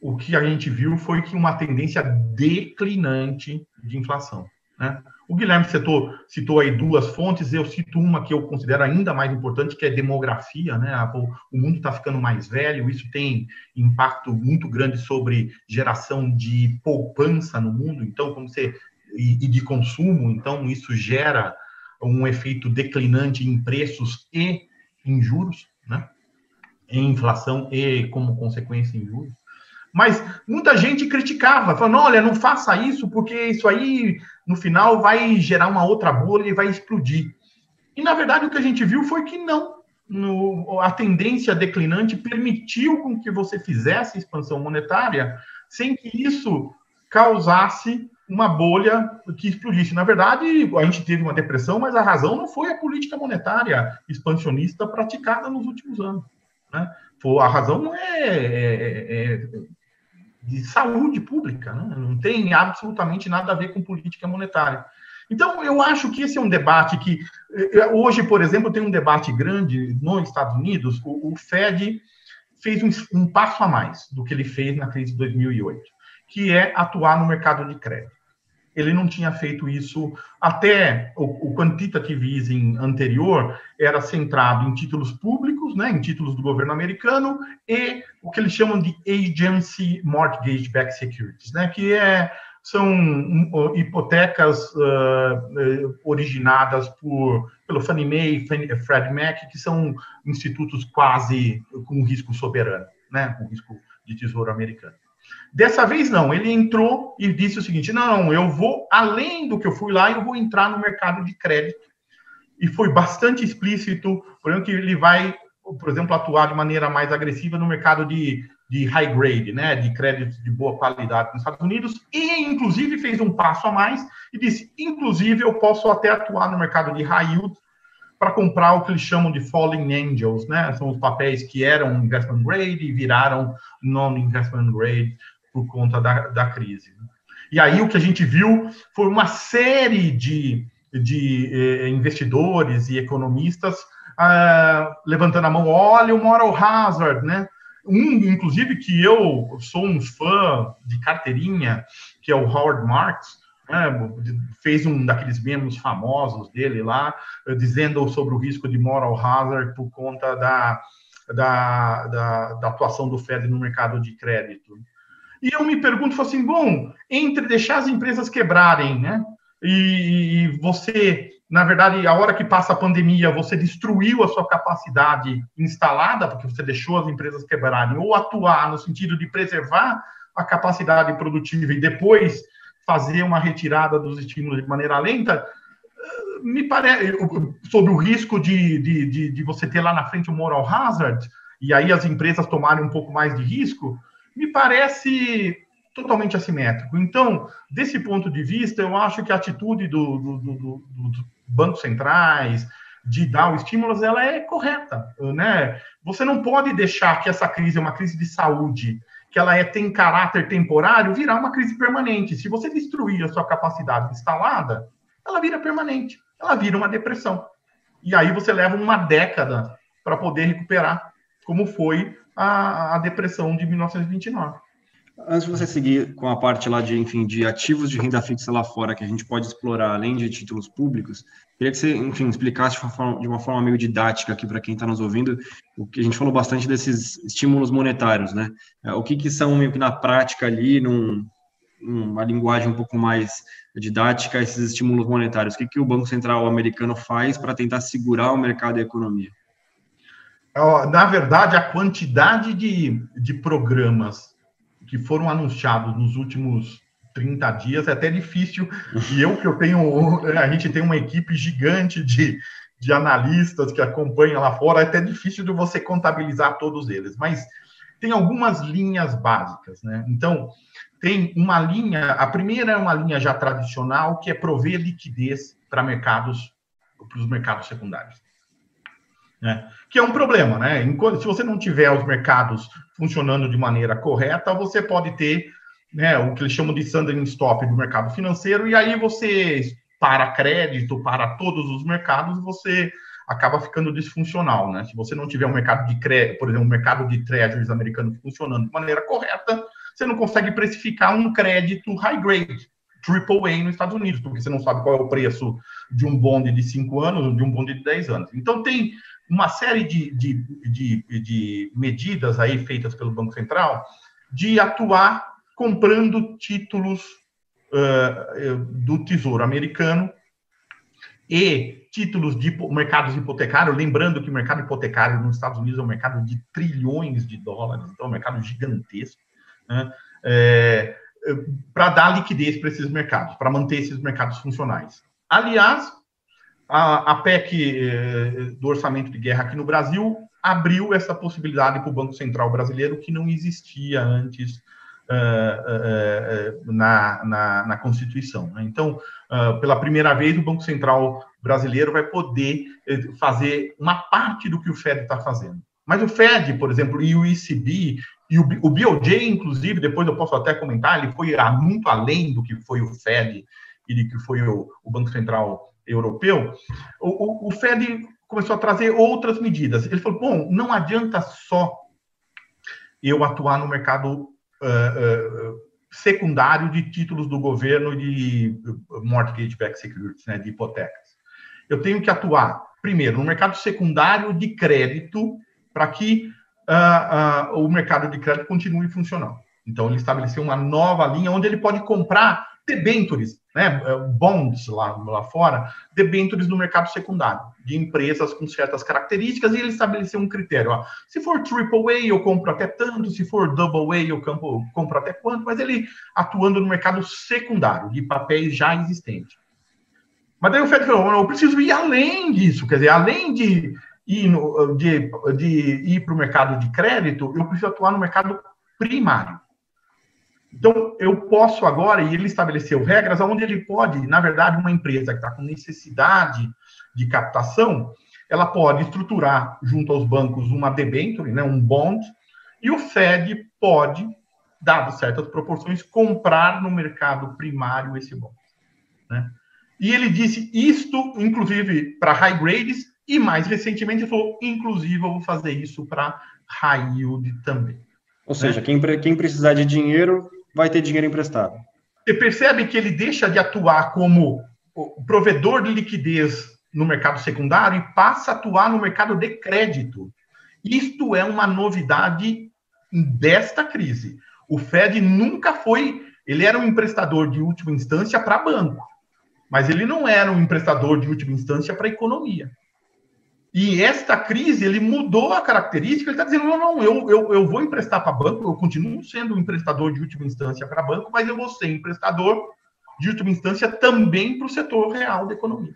o que a gente viu foi que uma tendência declinante de inflação. Né? O Guilherme citou, citou aí duas fontes, eu cito uma que eu considero ainda mais importante, que é demografia. Né? O mundo está ficando mais velho, isso tem impacto muito grande sobre geração de poupança no mundo, então, como você e, e de consumo, então isso gera um efeito declinante em preços e em juros, né? em inflação e, como consequência, em juros. Mas muita gente criticava, falando: olha, não faça isso, porque isso aí, no final, vai gerar uma outra bolha e vai explodir. E, na verdade, o que a gente viu foi que não. No, a tendência declinante permitiu com que você fizesse expansão monetária sem que isso causasse uma bolha que explodisse. Na verdade, a gente teve uma depressão, mas a razão não foi a política monetária expansionista praticada nos últimos anos. Né? A razão não é, é, é de saúde pública, né? não tem absolutamente nada a ver com política monetária. Então, eu acho que esse é um debate que, eh, hoje, por exemplo, tem um debate grande nos Estados Unidos, o, o Fed fez um, um, passo a mais do que ele fez na crise de 2008, que é atuar no mercado de crédito ele não tinha feito isso até o, o quantitative easing anterior era centrado em títulos públicos, né, em títulos do governo americano e o que eles chamam de agency mortgage backed securities, né, que é são hipotecas uh, originadas por pelo Fannie Mae Freddie Mac, que são institutos quase com risco soberano, né, com risco de tesouro americano. Dessa vez não, ele entrou e disse o seguinte: não, eu vou além do que eu fui lá, eu vou entrar no mercado de crédito. E foi bastante explícito, por exemplo, que ele vai, por exemplo, atuar de maneira mais agressiva no mercado de, de high grade, né, de crédito de boa qualidade nos Estados Unidos, e inclusive fez um passo a mais e disse: inclusive eu posso até atuar no mercado de high yield para comprar o que eles chamam de falling angels, né? São os papéis que eram investment grade e viraram non-investment grade por conta da, da crise. E aí o que a gente viu foi uma série de, de eh, investidores e economistas ah, levantando a mão, olha o moral hazard, né? Um, inclusive, que eu sou um fã de carteirinha, que é o Howard Marks, né, fez um daqueles memes famosos dele lá, dizendo sobre o risco de moral hazard por conta da, da, da, da atuação do Fed no mercado de crédito. E eu me pergunto assim, bom, entre deixar as empresas quebrarem, né, e, e você, na verdade, a hora que passa a pandemia, você destruiu a sua capacidade instalada, porque você deixou as empresas quebrarem, ou atuar no sentido de preservar a capacidade produtiva e depois fazer uma retirada dos estímulos de maneira lenta, me parece, sobre o risco de, de, de, de, você ter lá na frente um moral hazard, e aí as empresas tomarem um pouco mais de risco, me parece totalmente assimétrico. Então, desse ponto de vista, eu acho que a atitude do, do, do, do dos bancos centrais, de dar os estímulos, ela é correta, né? Você não pode deixar que essa crise é uma crise de saúde, que ela é, tem caráter temporário, virar uma crise permanente. Se você destruir a sua capacidade instalada, ela vira permanente, ela vira uma depressão. E aí você leva uma década para poder recuperar, como foi a, a depressão de 1929. Antes de você seguir com a parte lá de, enfim, de ativos de renda fixa lá fora que a gente pode explorar além de títulos públicos, queria que você, enfim, explicasse de uma forma, de uma forma meio didática aqui para quem está nos ouvindo, o que a gente falou bastante desses estímulos monetários, né? É, o que, que são meio que na prática ali, num, numa linguagem um pouco mais didática, esses estímulos monetários? O que, que o Banco Central americano faz para tentar segurar o mercado e a economia? Na verdade, a quantidade de, de programas que foram anunciados nos últimos 30 dias é até difícil. E eu que eu tenho, a gente tem uma equipe gigante de, de analistas que acompanham lá fora, é até difícil de você contabilizar todos eles. Mas tem algumas linhas básicas, né? Então, tem uma linha, a primeira é uma linha já tradicional, que é prover liquidez para mercados, para os mercados secundários. Né? Que é um problema, né? Enquanto, se você não tiver os mercados funcionando de maneira correta, você pode ter né, o que eles chamam de standing stop do mercado financeiro, e aí você para crédito, para todos os mercados, você acaba ficando disfuncional, né? Se você não tiver um mercado de crédito, por exemplo, um mercado de treasuries americano funcionando de maneira correta, você não consegue precificar um crédito high grade, triple A nos Estados Unidos, porque você não sabe qual é o preço de um bonde de 5 anos de um bonde de 10 anos. Então, tem uma série de, de, de, de medidas aí feitas pelo Banco Central de atuar comprando títulos uh, do Tesouro Americano e títulos de mercados hipotecários, lembrando que o mercado hipotecário nos Estados Unidos é um mercado de trilhões de dólares, então é um mercado gigantesco, né? é, para dar liquidez para esses mercados, para manter esses mercados funcionais. Aliás, a, a PEC eh, do orçamento de guerra aqui no Brasil abriu essa possibilidade para o Banco Central brasileiro que não existia antes uh, uh, na, na, na, Constituição. Né? Então, pela primeira vez, o Banco Central brasileiro vai poder fazer uma parte do que o Fed está fazendo. Mas o Fed, por exemplo, e o ECB, e o, o BOJ, inclusive, depois eu posso até comentar, ele foi muito além do que foi o Fed e do que foi o, o Banco Central europeu, o, o, o Fed começou a trazer outras medidas. Ele falou: bom, não adianta só eu atuar no mercado uh, uh, secundário de títulos do governo de mortgage-backed securities, né, de hipotecas. Eu tenho que atuar, primeiro, no mercado secundário de crédito para que uh, o mercado de crédito continue funcionando. Então, ele estabeleceu uma nova linha onde ele pode comprar debentures, né, é, bonds lá, lá fora, debentures no mercado secundário, de empresas com certas características, e ele estabeleceu um critério. Ó, se for AAA, eu compro até tanto, se for Double A, eu compro, compro até quanto, mas ele atuando no mercado secundário, de papéis já existentes. Mas daí o Fed falou, eu preciso ir além disso, quer dizer, além de ir, de, de ir para o mercado de crédito, eu preciso atuar no mercado primário. Então, eu posso agora, e ele estabeleceu regras onde ele pode, na verdade, uma empresa que está com necessidade de captação, ela pode estruturar junto aos bancos uma debenture, né, um bond, e o Fed pode, dado certas proporções, comprar no mercado primário esse bond. Né? E ele disse isto, inclusive, para high grades, e mais recentemente ele falou, inclusive, eu vou fazer isso para high yield também. Ou seja, né? quem, quem precisar de dinheiro vai ter dinheiro emprestado. Você percebe que ele deixa de atuar como provedor de liquidez no mercado secundário e passa a atuar no mercado de crédito. Isto é uma novidade desta crise. O Fed nunca foi, ele era um emprestador de última instância para banco, mas ele não era um emprestador de última instância para economia. E esta crise, ele mudou a característica, ele está dizendo, não, não, eu, eu, eu vou emprestar para banco, eu continuo sendo um emprestador de última instância para banco, mas eu vou ser emprestador de última instância também para o setor real da economia.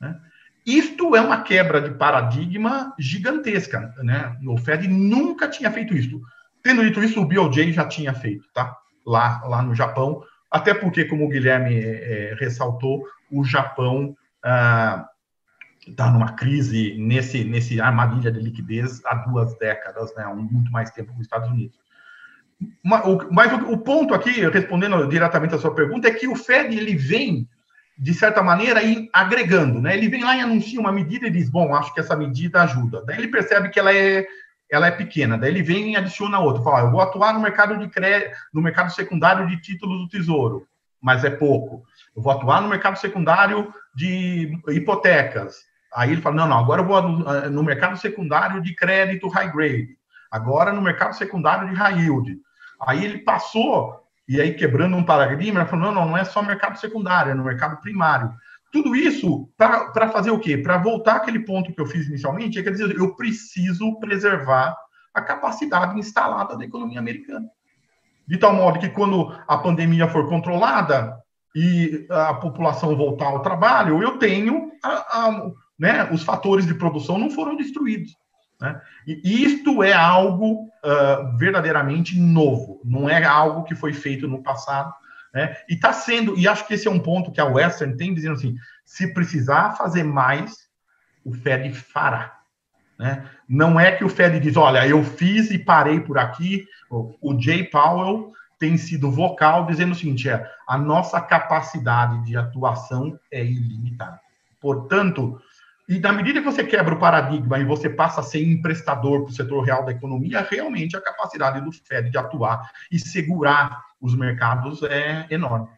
Né? Isto é uma quebra de paradigma gigantesca. Né? O Fed nunca tinha feito isso. Tendo dito isso, o BOJ já tinha feito, tá? lá, lá no Japão, até porque, como o Guilherme é, ressaltou, o Japão está numa crise nesse, nesse armadilha de liquidez há duas décadas, né, há muito mais tempo que os Estados Unidos. Mas, o, mas o, o, ponto aqui, respondendo diretamente à sua pergunta, é que o Fed ele vem, de certa maneira, agregando. Né? Ele vem lá e anuncia uma medida e diz, bom, acho que essa medida ajuda. Daí ele percebe que ela é, ela é pequena. Daí ele vem e adiciona outra. Fala, eu vou atuar no mercado de crédito, no mercado secundário de títulos do Tesouro, mas é pouco. Eu vou atuar no mercado secundário de hipotecas. Aí ele fala, não, não, agora eu vou no mercado secundário de crédito high grade. Agora no mercado secundário de high yield. Aí ele passou, e aí quebrando um paradigma, ele falou: não, não, não é só mercado secundário, é no mercado primário. Tudo isso para fazer o quê? Para voltar àquele ponto que eu fiz inicialmente, é quer dizer, eu preciso preservar a capacidade instalada da economia americana. De tal modo que quando a pandemia for controlada e a população voltar ao trabalho, eu tenho a, a, né, os fatores de produção não foram destruídos. Né? E isto é algo uh, verdadeiramente novo, não é algo que foi feito no passado. Né? E está sendo, e acho que esse é um ponto que a Western tem, dizendo assim: se precisar fazer mais, o Fed fará. Né? Não é que o Fed diz, olha, eu fiz e parei por aqui. O Jay Powell tem sido vocal dizendo o seguinte: é, a nossa capacidade de atuação é ilimitada. Portanto, e na medida que você quebra o paradigma e você passa a ser emprestador para o setor real da economia, realmente a capacidade do Fed de atuar e segurar os mercados é enorme.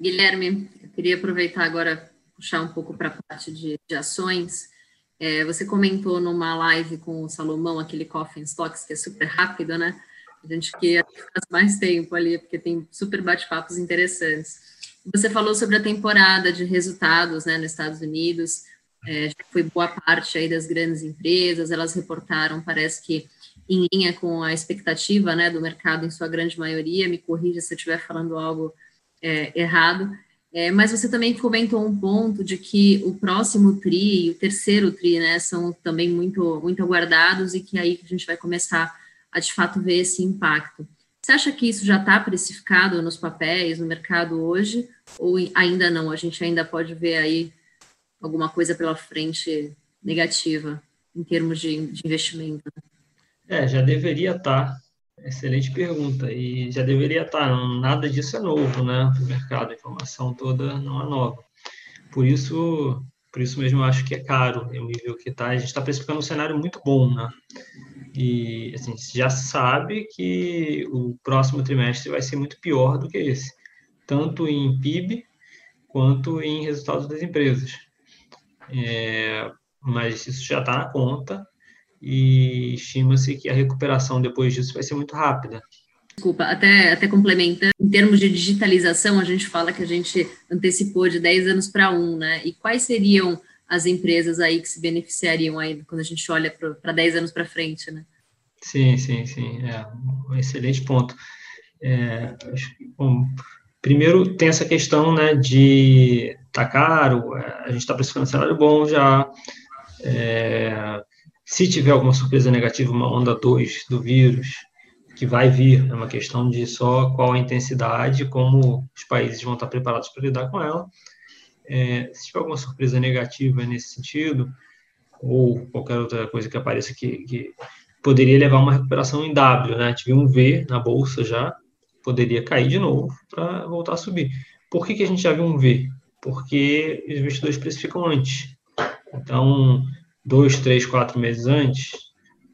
Guilherme, eu queria aproveitar agora puxar um pouco para a parte de, de ações. É, você comentou numa live com o Salomão, aquele Coffee Stocks, que é super rápido, né? A gente que faz mais tempo ali, porque tem super bate-papos interessantes. Você falou sobre a temporada de resultados né, nos Estados Unidos, é, já foi boa parte aí das grandes empresas, elas reportaram, parece que em linha com a expectativa né, do mercado, em sua grande maioria, me corrija se eu estiver falando algo é, errado, é, mas você também comentou um ponto de que o próximo TRI e o terceiro TRI né, são também muito, muito aguardados e que aí a gente vai começar a, de fato, ver esse impacto. Você acha que isso já está precificado nos papéis, no mercado hoje, ou ainda não? A gente ainda pode ver aí alguma coisa pela frente negativa em termos de, de investimento? É, já deveria estar. Tá. Excelente pergunta. E já deveria estar. Tá. Nada disso é novo, né? O mercado, a informação toda não é nova. Por isso, por isso mesmo eu acho que é caro o nível que está. A gente está precificando um cenário muito bom, né? E assim, já sabe que o próximo trimestre vai ser muito pior do que esse, tanto em PIB quanto em resultados das empresas. É, mas isso já está na conta e estima-se que a recuperação depois disso vai ser muito rápida. Desculpa, até, até complementando, em termos de digitalização, a gente fala que a gente antecipou de 10 anos para um, né? E quais seriam as empresas aí que se beneficiariam aí quando a gente olha para 10 anos para frente, né? Sim, sim, sim. É um excelente ponto. É, bom, primeiro tem essa questão né, de tá caro, é, a gente está precisando um salário bom já. É, se tiver alguma surpresa negativa, uma onda 2 do vírus, que vai vir, é uma questão de só qual a intensidade, como os países vão estar preparados para lidar com ela. É, se tiver alguma surpresa negativa nesse sentido, ou qualquer outra coisa que apareça que, que poderia levar uma recuperação em W, né? Tive um V na bolsa já, poderia cair de novo para voltar a subir. Por que, que a gente já viu um V? Porque os investidores precificam antes. Então, dois, três, quatro meses antes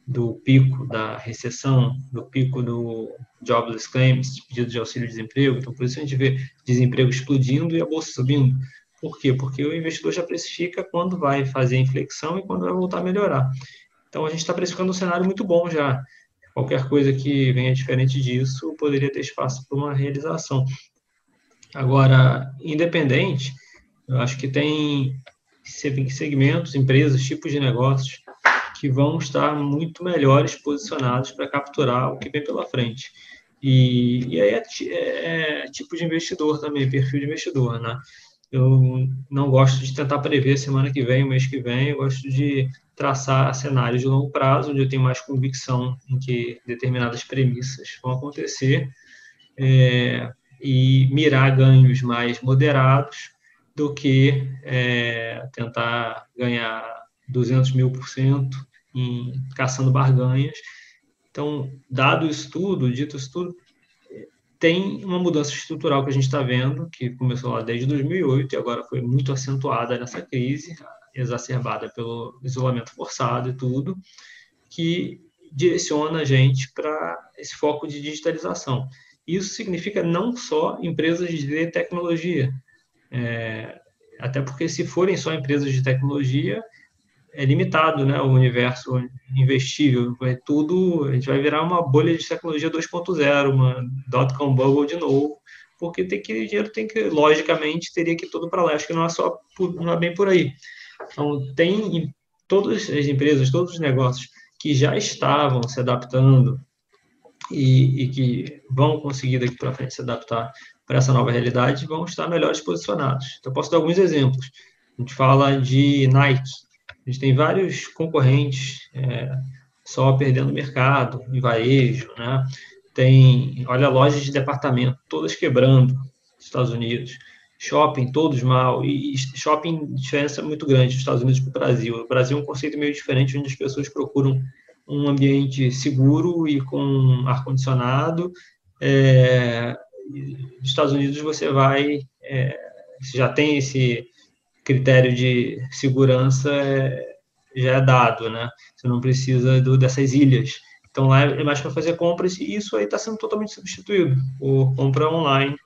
do pico da recessão, do pico do jobless claims, pedido de auxílio-desemprego, então por isso a gente vê desemprego explodindo e a bolsa subindo. Por quê? Porque o investidor já precifica quando vai fazer a inflexão e quando vai voltar a melhorar. Então a gente está precificando um cenário muito bom já. Qualquer coisa que venha diferente disso poderia ter espaço para uma realização. Agora, independente, eu acho que tem segmentos, empresas, tipos de negócios que vão estar muito melhores posicionados para capturar o que vem pela frente. E, e aí é, é, é, tipo de investidor também, perfil de investidor, né? Eu não gosto de tentar prever semana que vem, mês que vem, eu gosto de traçar cenários de longo prazo, onde eu tenho mais convicção em que determinadas premissas vão acontecer, é, e mirar ganhos mais moderados do que é, tentar ganhar 200 mil por cento em caçando barganhas. Então, dado isso tudo, dito isso tudo, tem uma mudança estrutural que a gente está vendo, que começou lá desde 2008 e agora foi muito acentuada nessa crise, exacerbada pelo isolamento forçado e tudo, que direciona a gente para esse foco de digitalização. Isso significa não só empresas de tecnologia, é, até porque se forem só empresas de tecnologia, é limitado, né, o universo investível, vai tudo, a gente vai virar uma bolha de tecnologia 2.0, uma dot-com bubble de novo, porque tem que, dinheiro tem que, logicamente, teria que ir todo para lá, acho que não é só, não é bem por aí. Então, tem todas as empresas, todos os negócios que já estavam se adaptando e, e que vão conseguir daqui para frente se adaptar para essa nova realidade, vão estar melhores posicionados. Então, posso dar alguns exemplos. A gente fala de Nike, a gente tem vários concorrentes é, só perdendo mercado, em varejo, né? Tem, olha, lojas de departamento, todas quebrando nos Estados Unidos. Shopping, todos mal. E shopping, diferença muito grande dos Estados Unidos para o Brasil. O Brasil é um conceito meio diferente, onde as pessoas procuram um ambiente seguro e com ar-condicionado. É, nos Estados Unidos você vai, é, já tem esse critério de segurança é, já é dado, né? Você não precisa do, dessas ilhas. Então lá é mais para fazer compras e isso aí está sendo totalmente substituído por compra online.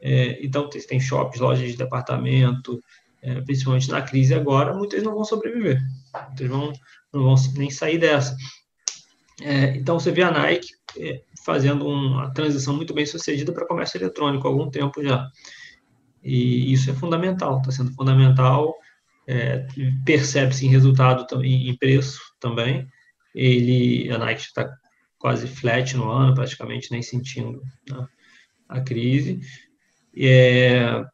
É, então tem, shops, lojas de departamento, é, principalmente na crise agora, muitas não vão sobreviver, muitas vão, não vão nem sair dessa. É, então você vê a Nike é, fazendo uma transição muito bem sucedida para comércio eletrônico há algum tempo já. E isso é fundamental, está sendo fundamental. É, Percebe-se em resultado em preço também. Ele, a Nike está quase flat no ano, praticamente nem sentindo né, a crise. É,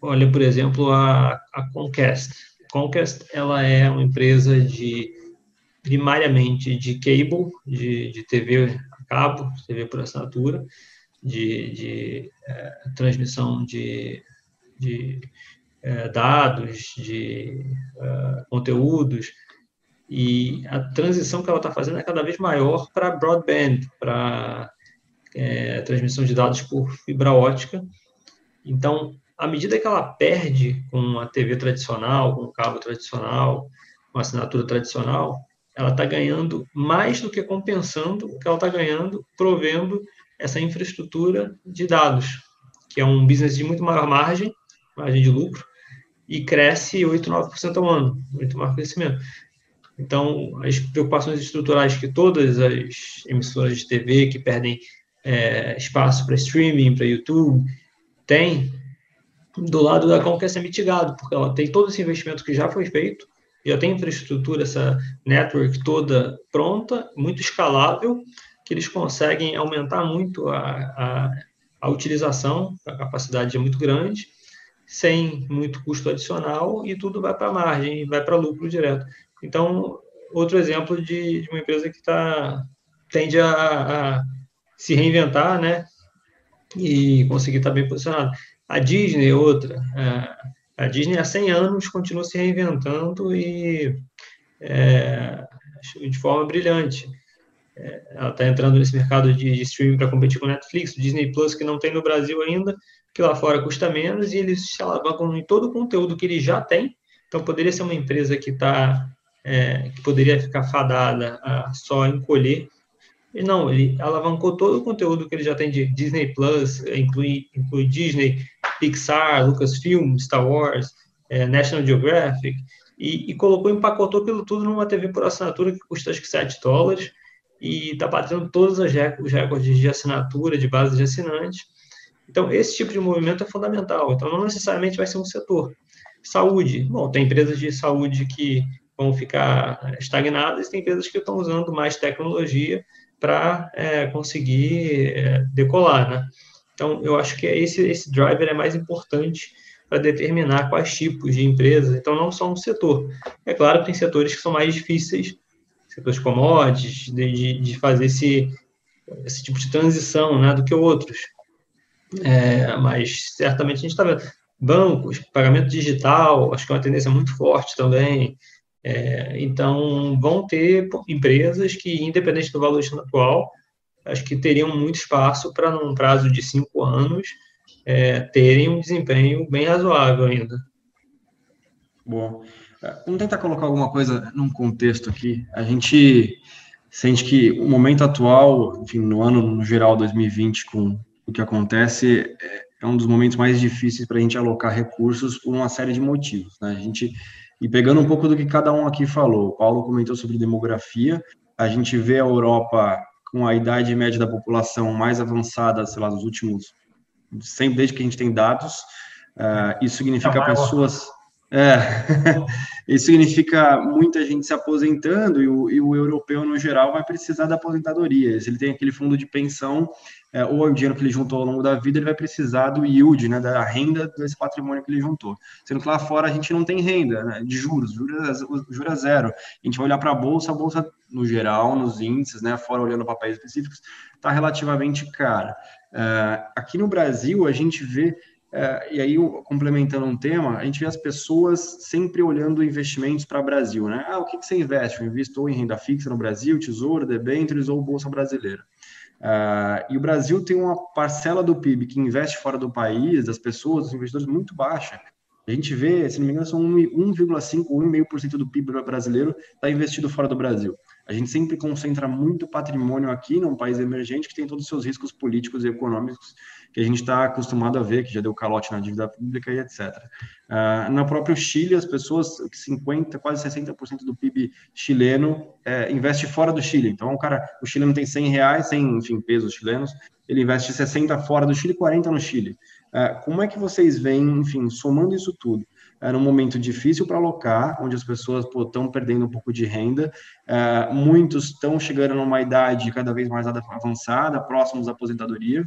olha, por exemplo, a, a Comcast. Comcast ela é uma empresa de primariamente de cable, de, de TV a cabo, TV por assinatura, de, de é, transmissão de, de é, dados, de é, conteúdos, e a transição que ela está fazendo é cada vez maior para broadband, para é, transmissão de dados por fibra ótica. Então, à medida que ela perde com a TV tradicional, com o cabo tradicional, com a assinatura tradicional, ela está ganhando mais do que compensando o que ela está ganhando, provendo essa infraestrutura de dados, que é um business de muito maior margem, margem de lucro, e cresce 8, 9% ao ano, muito maior crescimento. Então, as preocupações estruturais que todas as emissoras de TV que perdem é, espaço para streaming, para YouTube, têm, do lado da Comcast ser mitigado, porque ela tem todo esse investimento que já foi feito, já tem infraestrutura, essa network toda pronta, muito escalável, que eles conseguem aumentar muito a, a, a utilização, a capacidade é muito grande, sem muito custo adicional, e tudo vai para margem, vai para lucro direto. Então, outro exemplo de, de uma empresa que tá, tende a, a, se reinventar, né? E conseguir estar tá bem posicionado. A Disney, outra. A, Disney há 100 anos continua se reinventando e é, de forma brilhante ela está entrando nesse mercado de, de streaming para competir com Netflix, Disney Plus, que não tem no Brasil ainda, que lá fora custa menos, e eles se alavancam em todo o conteúdo que ele já tem. Então, poderia ser uma empresa que está é, que poderia ficar fadada a só encolher. E não, ele alavancou todo o conteúdo que ele já tem de Disney Plus, inclui, inclui Disney, Pixar, Lucasfilm, Star Wars, é, National Geographic, e, e colocou, empacotou aquilo tudo numa TV por assinatura que custa acho que 7 dólares, e está batendo todos os recordes de assinatura, de base de assinantes. Então, esse tipo de movimento é fundamental. Então, não necessariamente vai ser um setor. Saúde. Bom, tem empresas de saúde que vão ficar estagnadas, tem empresas que estão usando mais tecnologia para é, conseguir é, decolar, né? Então, eu acho que esse, esse driver é mais importante para determinar quais tipos de empresas. Então, não só um setor. É claro que tem setores que são mais difíceis, setores commodities, de, de fazer esse, esse tipo de transição né, do que outros. É, mas certamente a gente está vendo. Bancos, pagamento digital, acho que é uma tendência muito forte também. É, então, vão ter empresas que, independente do valor atual, acho que teriam muito espaço para, num prazo de cinco anos, é, terem um desempenho bem razoável ainda. Bom, vamos tentar colocar alguma coisa num contexto aqui. A gente sente que o momento atual, enfim, no ano no geral 2020, com o que acontece, é, é um dos momentos mais difíceis para a gente alocar recursos por uma série de motivos. Né? A gente e pegando um pouco do que cada um aqui falou, o Paulo comentou sobre demografia, a gente vê a Europa com a idade média da população mais avançada, sei lá, nos últimos, sempre desde que a gente tem dados, uh, isso significa pessoas... É, [LAUGHS] isso significa muita gente se aposentando e o, e o, europeu, no geral, vai precisar da aposentadoria. Se ele tem aquele fundo de pensão, é, ou o dinheiro que ele juntou ao longo da vida, ele vai precisar do yield, né, da renda desse patrimônio que ele juntou. Sendo que lá fora a gente não tem renda né, de juros, juros, juros zero. A gente vai olhar para a bolsa, a bolsa no geral, nos índices, né, fora olhando papéis específicos, está relativamente cara. É, aqui no Brasil, a gente vê é, e aí, complementando um tema, a gente vê as pessoas sempre olhando investimentos para o Brasil, né? Ah, o que, que você investe? Eu invisto em renda fixa no Brasil, tesouro, debêntures ou bolsa brasileira. Uh, e o Brasil tem uma parcela do PIB que investe fora do país, das pessoas, dos investidores, muito baixa. A gente vê, se não me engano, são 1,5% ou 1,5% do PIB brasileiro está investido fora do Brasil. A gente sempre concentra muito patrimônio aqui, num país emergente que tem todos os seus riscos políticos e econômicos que a gente está acostumado a ver, que já deu calote na dívida pública e etc. Uh, ah, no próprio Chile, as pessoas, 50%, quase 60% do PIB chileno é, investe fora do Chile. Então, o cara, o chileno tem 100 reais, 100, enfim, pesos chilenos, ele investe 60 fora do Chile e 40 no Chile. Uh, como é que vocês veem, enfim, somando isso tudo? Era um momento difícil para alocar, onde as pessoas estão perdendo um pouco de renda, uh, muitos estão chegando numa idade cada vez mais avançada, próximos da aposentadoria,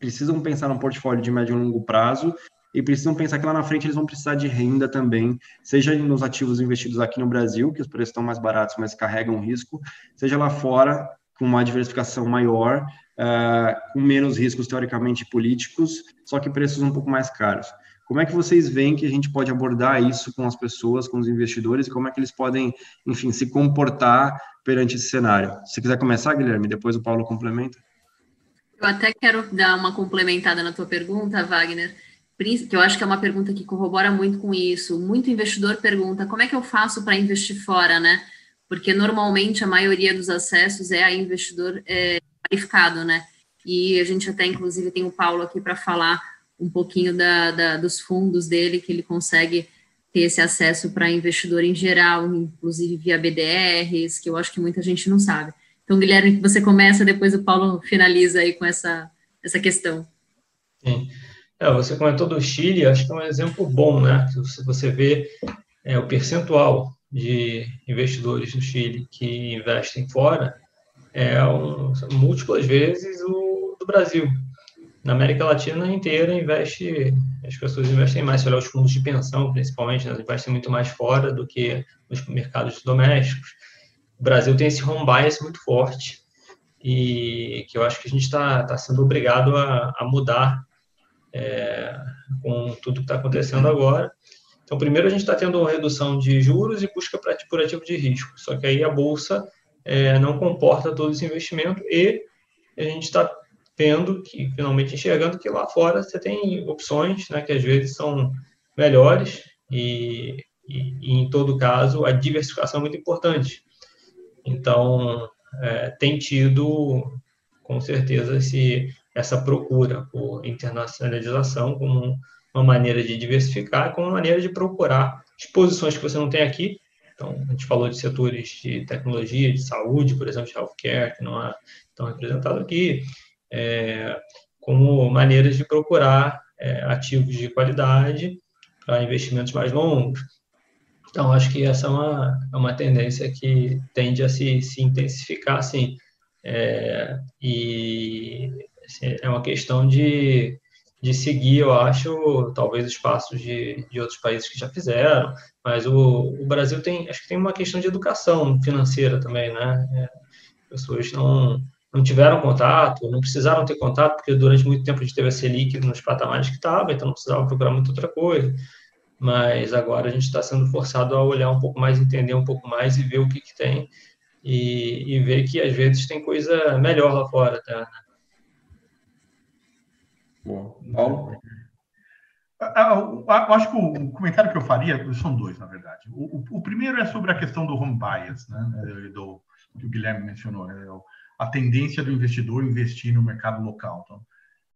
precisam pensar num portfólio de médio e longo prazo e precisam pensar que lá na frente eles vão precisar de renda também, seja nos ativos investidos aqui no Brasil, que os preços estão mais baratos, mas carregam risco, seja lá fora, com uma diversificação maior, uh, com menos riscos teoricamente políticos, só que preços um pouco mais caros. Como é que vocês veem que a gente pode abordar isso com as pessoas, com os investidores, e como é que eles podem, enfim, se comportar perante esse cenário? Se quiser começar, Guilherme, depois o Paulo complementa. Eu até quero dar uma complementada na tua pergunta, Wagner, que eu acho que é uma pergunta que corrobora muito com isso. Muito investidor pergunta como é que eu faço para investir fora, né? Porque normalmente a maioria dos acessos é a investidor é, qualificado, né? E a gente até, inclusive, tem o Paulo aqui para falar um pouquinho da, da, dos fundos dele, que ele consegue ter esse acesso para investidor em geral, inclusive via BDRs, que eu acho que muita gente não sabe. Então, Guilherme, você começa, depois o Paulo finaliza aí com essa, essa questão. Sim. É, você comentou do Chile, acho que é um exemplo bom, né? Se você vê é, o percentual de investidores no Chile que investem fora, é um, múltiplas vezes o do Brasil. Na América Latina inteira investe, as pessoas investem mais, se olhar os fundos de pensão, principalmente, né, investem muito mais fora do que nos mercados domésticos o Brasil tem esse home bias muito forte e que eu acho que a gente está tá sendo obrigado a, a mudar é, com tudo que está acontecendo agora. Então, primeiro a gente está tendo uma redução de juros e busca por ativo de risco. Só que aí a bolsa é, não comporta todo esse investimento e a gente está tendo que finalmente enxergando que lá fora você tem opções, né, que às vezes são melhores e, e, e em todo caso a diversificação é muito importante. Então, é, tem tido, com certeza, esse, essa procura por internacionalização como uma maneira de diversificar, como uma maneira de procurar exposições que você não tem aqui. Então, a gente falou de setores de tecnologia, de saúde, por exemplo, de healthcare, que não é estão representados aqui, é, como maneiras de procurar é, ativos de qualidade para investimentos mais longos. Então, acho que essa é uma, é uma tendência que tende a se, se intensificar, assim, é, e assim, é uma questão de, de seguir, eu acho, talvez os passos de, de outros países que já fizeram, mas o, o Brasil tem, acho que tem uma questão de educação financeira também, né? É, pessoas não, não tiveram contato, não precisaram ter contato, porque durante muito tempo a gente teve a Selic nos patamares que estava, então não precisava procurar muita outra coisa. Mas agora a gente está sendo forçado a olhar um pouco mais, entender um pouco mais e ver o que, que tem. E, e ver que às vezes tem coisa melhor lá fora, tá? Bom, Paulo? Eu acho que o comentário que eu faria são dois, na verdade. O, o, o primeiro é sobre a questão do home bias, né, do, que o Guilherme mencionou, né, a tendência do investidor investir no mercado local. Então,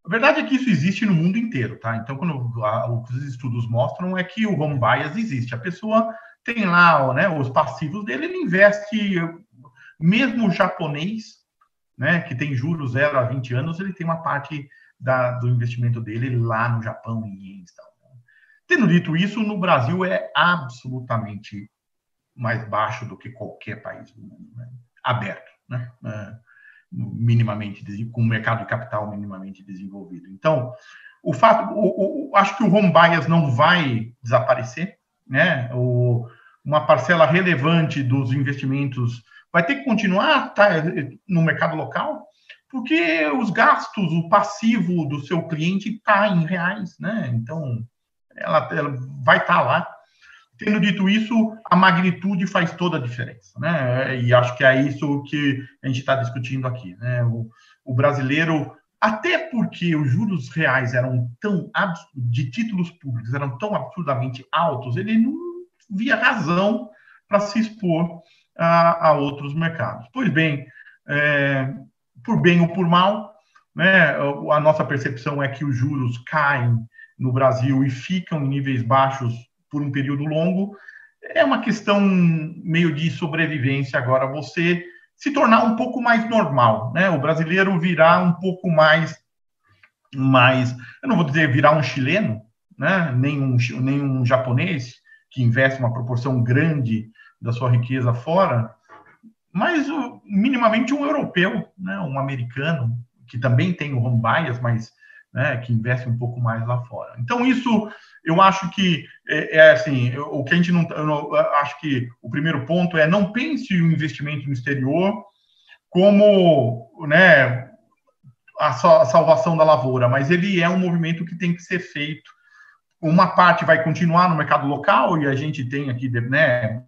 a verdade é que isso existe no mundo inteiro, tá? Então, quando a, os estudos mostram é que o home bias existe. A pessoa tem lá né, os passivos dele, ele investe, mesmo o japonês, né, que tem juros 0 a 20 anos, ele tem uma parte da, do investimento dele lá no Japão, em ienes. Tendo dito isso, no Brasil é absolutamente mais baixo do que qualquer país do mundo, né? aberto, né? Minimamente com o mercado de capital minimamente desenvolvido. Então, o fato, o, o, acho que o home bias não vai desaparecer, né? O, uma parcela relevante dos investimentos vai ter que continuar tá, no mercado local, porque os gastos, o passivo do seu cliente está em reais, né? Então, ela, ela vai estar tá lá. Tendo dito isso, a magnitude faz toda a diferença, né? E acho que é isso que a gente está discutindo aqui, né? O, o, brasileiro, até porque os juros reais eram tão de títulos públicos eram tão absurdamente altos, ele não via razão para se expor a, a, outros mercados. Pois bem, é, por bem ou por mal, né, a nossa percepção é que os juros caem no Brasil e ficam em níveis baixos por um período longo. É uma questão meio de sobrevivência agora, você se tornar um pouco mais normal, né? O brasileiro virar um pouco mais, mais, eu não vou dizer virar um chileno, né? Nem um, nem um japonês que investe uma proporção grande da sua riqueza fora, mas minimamente um europeu, né, um americano, que também tem o home bias, mas né, que investe um pouco mais lá fora. Então, isso eu acho que é, é assim, o que a gente não. Eu acho que o primeiro ponto é não pense o investimento no exterior como né, a, a salvação da lavoura, mas ele é um movimento que tem que ser feito. Uma parte vai continuar no mercado local, e a gente tem aqui né,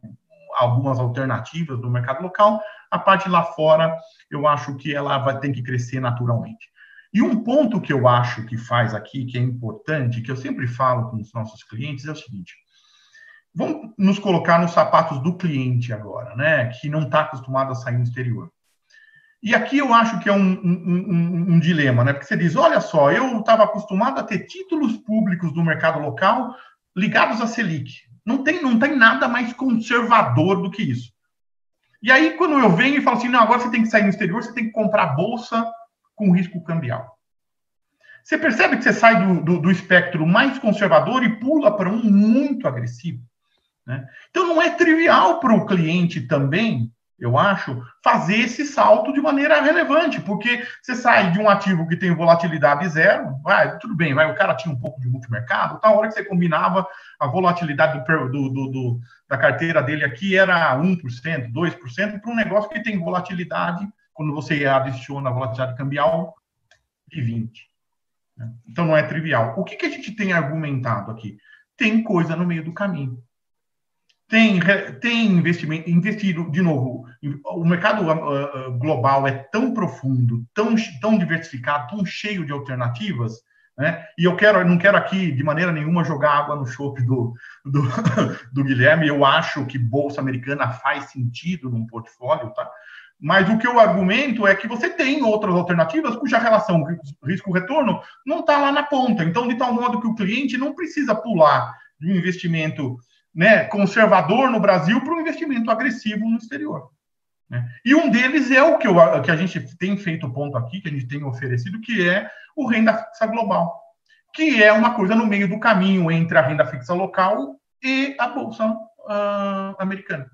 algumas alternativas do mercado local, a parte lá fora, eu acho que ela vai ter que crescer naturalmente. E um ponto que eu acho que faz aqui, que é importante, que eu sempre falo com os nossos clientes, é o seguinte: vamos nos colocar nos sapatos do cliente agora, né? Que não está acostumado a sair no exterior. E aqui eu acho que é um, um, um, um dilema, né? Porque você diz: olha só, eu estava acostumado a ter títulos públicos do mercado local ligados à Selic. Não tem, não tem nada mais conservador do que isso. E aí, quando eu venho e falo assim, não, agora você tem que sair no exterior, você tem que comprar bolsa com risco cambial. Você percebe que você sai do, do, do espectro mais conservador e pula para um muito agressivo. Né? Então, não é trivial para o cliente também eu acho, fazer esse salto de maneira relevante, porque você sai de um ativo que tem volatilidade zero, vai, tudo bem, vai, o cara tinha um pouco de multimercado, a hora que você combinava a volatilidade do, do, do da carteira dele aqui era 1%, 2%, para um negócio que tem volatilidade, quando você adiciona a volatilidade cambial, de 20%. Né? Então não é trivial. O que, que a gente tem argumentado aqui? Tem coisa no meio do caminho tem, tem investimento, investido, de novo, o mercado uh, global é tão profundo, tão, tão diversificado, tão cheio de alternativas, né? E eu quero, não quero aqui de maneira nenhuma jogar água no chope do, do, [LAUGHS] do, Guilherme. Eu acho que bolsa americana faz sentido num portfólio, tá? Mas o que eu argumento é que você tem outras alternativas cuja relação risco-retorno não está lá na ponta. Então, de tal modo que o cliente não precisa pular de um investimento né, conservador no Brasil para um investimento agressivo no exterior. Né? E um deles é o que, eu, que a gente tem feito ponto aqui, que a gente tem oferecido, que é o renda fixa global, que é uma coisa no meio do caminho entre a renda fixa local e a bolsa uh, americana.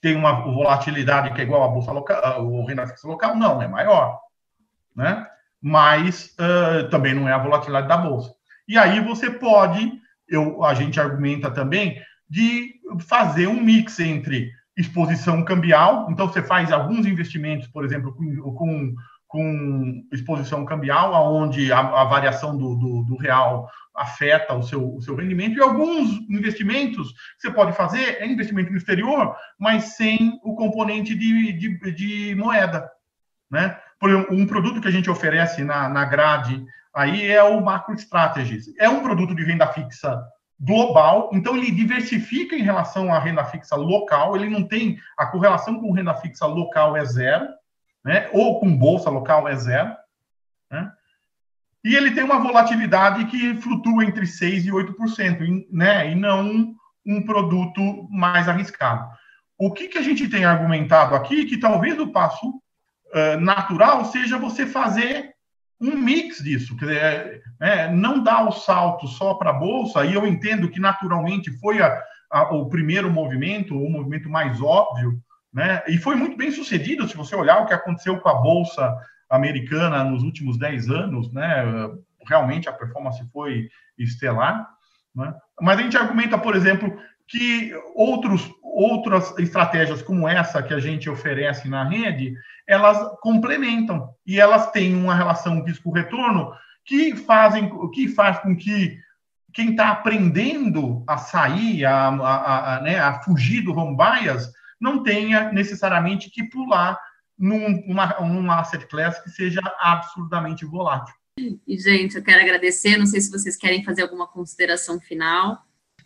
Tem uma volatilidade que é igual à bolsa local, o renda fixa local? Não, é maior. Né? mas uh, também não é a volatilidade da bolsa. E aí você pode, eu, a gente argumenta também, de fazer um mix entre exposição cambial, então você faz alguns investimentos, por exemplo, com, com, com exposição cambial, onde a, a variação do, do, do, real afeta o seu, o seu rendimento, e alguns investimentos que você pode fazer é investimento no exterior, mas sem o componente de, de, de moeda. Né? Por exemplo, um produto que a gente oferece na, na grade aí é o Macro Strategies. É um produto de renda fixa global, então ele diversifica em relação à renda fixa local, ele não tem a correlação com renda fixa local é zero, né? Ou com bolsa local é zero, né? E ele tem uma volatilidade que flutua entre 6 e 8%, né? E não um produto mais arriscado. O que, que a gente tem argumentado aqui que talvez o passo uh, natural seja você fazer um mix disso, quer dizer, é, é, não dá o salto só para a bolsa, e eu entendo que naturalmente foi a, a, o primeiro movimento, o movimento mais óbvio, né? E foi muito bem sucedido, se você olhar o que aconteceu com a bolsa americana nos últimos 10 anos, né? Realmente a performance foi estelar, né? Mas a gente argumenta, por exemplo, que outros, outras estratégias como essa que a gente oferece na rede, elas complementam e elas têm uma relação risco-retorno que fazem que faz com que quem está aprendendo a sair, a, a, a, né, a, fugir do home bias, não tenha necessariamente que pular num, uma, numa asset class que seja absurdamente volátil. E, gente, eu quero agradecer. Não sei se vocês querem fazer alguma consideração final.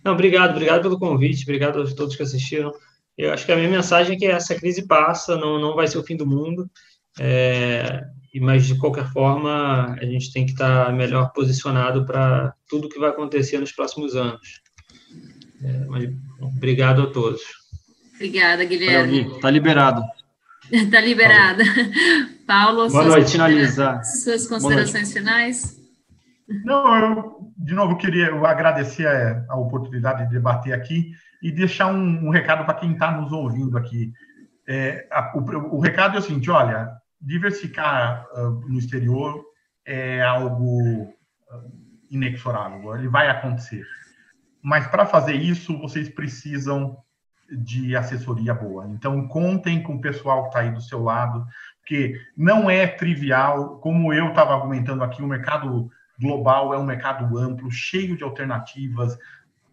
Não, obrigado, obrigado pelo convite, obrigado a todos que assistiram. Eu acho que a minha mensagem é que essa crise passa, não, não vai ser o fim do mundo, é, mas de qualquer forma a gente tem que estar melhor posicionado para tudo que vai acontecer nos próximos anos. É, mas, obrigado a todos. Obrigada, Guilherme. Está liberado. [LAUGHS] Está liberada. Paulo, Boa noite, finalizar. Suas considerações finais? Não, eu, de novo, queria eu agradecer a, a, oportunidade de debater aqui e deixar um, um recado para quem está nos ouvindo aqui. É, a, o, o, recado é o seguinte: olha, diversificar uh, no exterior é algo uh, inexorável, ele vai acontecer. Mas para fazer isso, vocês precisam de assessoria boa. Então, contem com o pessoal que está aí do seu lado, porque não é trivial, como eu estava argumentando aqui, o mercado global, é um mercado amplo, cheio de alternativas,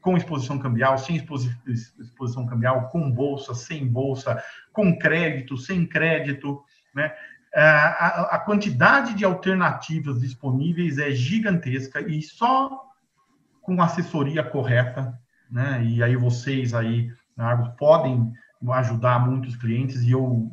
com exposição cambial, sem exposição cambial, com bolsa, sem bolsa, com crédito, sem crédito, né? A, a, quantidade de alternativas disponíveis é gigantesca e só com assessoria correta, né? E aí vocês aí podem ajudar muitos clientes e eu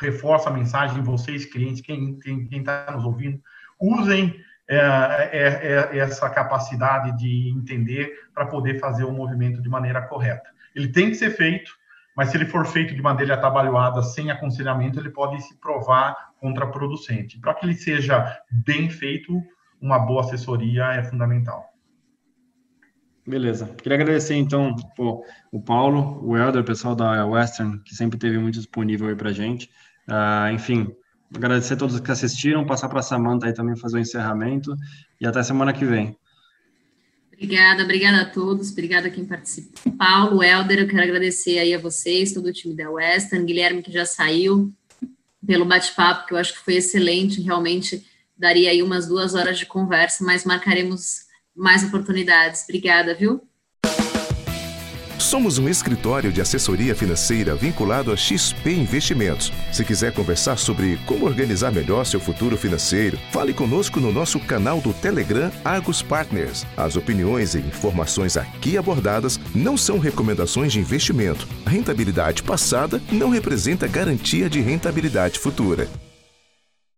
reforço a mensagem vocês clientes, quem está nos ouvindo, usem é, é, é, essa capacidade de entender para poder fazer o movimento de maneira correta. Ele tem que ser feito, mas se ele for feito de maneira atabalhoada, sem aconselhamento, ele pode se provar contraproducente. Para que ele seja bem feito, uma boa assessoria é fundamental. Beleza. Queria agradecer, então, pô, o Paulo, o Helder, o pessoal da Western, que sempre teve muito disponível aí para gente. Uh, enfim, Agradecer a todos que assistiram, passar para a Samanta aí também fazer o encerramento e até semana que vem. Obrigada, obrigada a todos, obrigada a quem participou. Paulo, Helder, eu quero agradecer aí a vocês, todo o time da Western, Guilherme que já saiu, pelo bate-papo, que eu acho que foi excelente, realmente daria aí umas duas horas de conversa, mas marcaremos mais oportunidades. Obrigada, viu? Somos um escritório de assessoria financeira vinculado a XP Investimentos. Se quiser conversar sobre como organizar melhor seu futuro financeiro, fale conosco no nosso canal do Telegram Argos Partners. As opiniões e informações aqui abordadas não são recomendações de investimento. A rentabilidade passada não representa garantia de rentabilidade futura.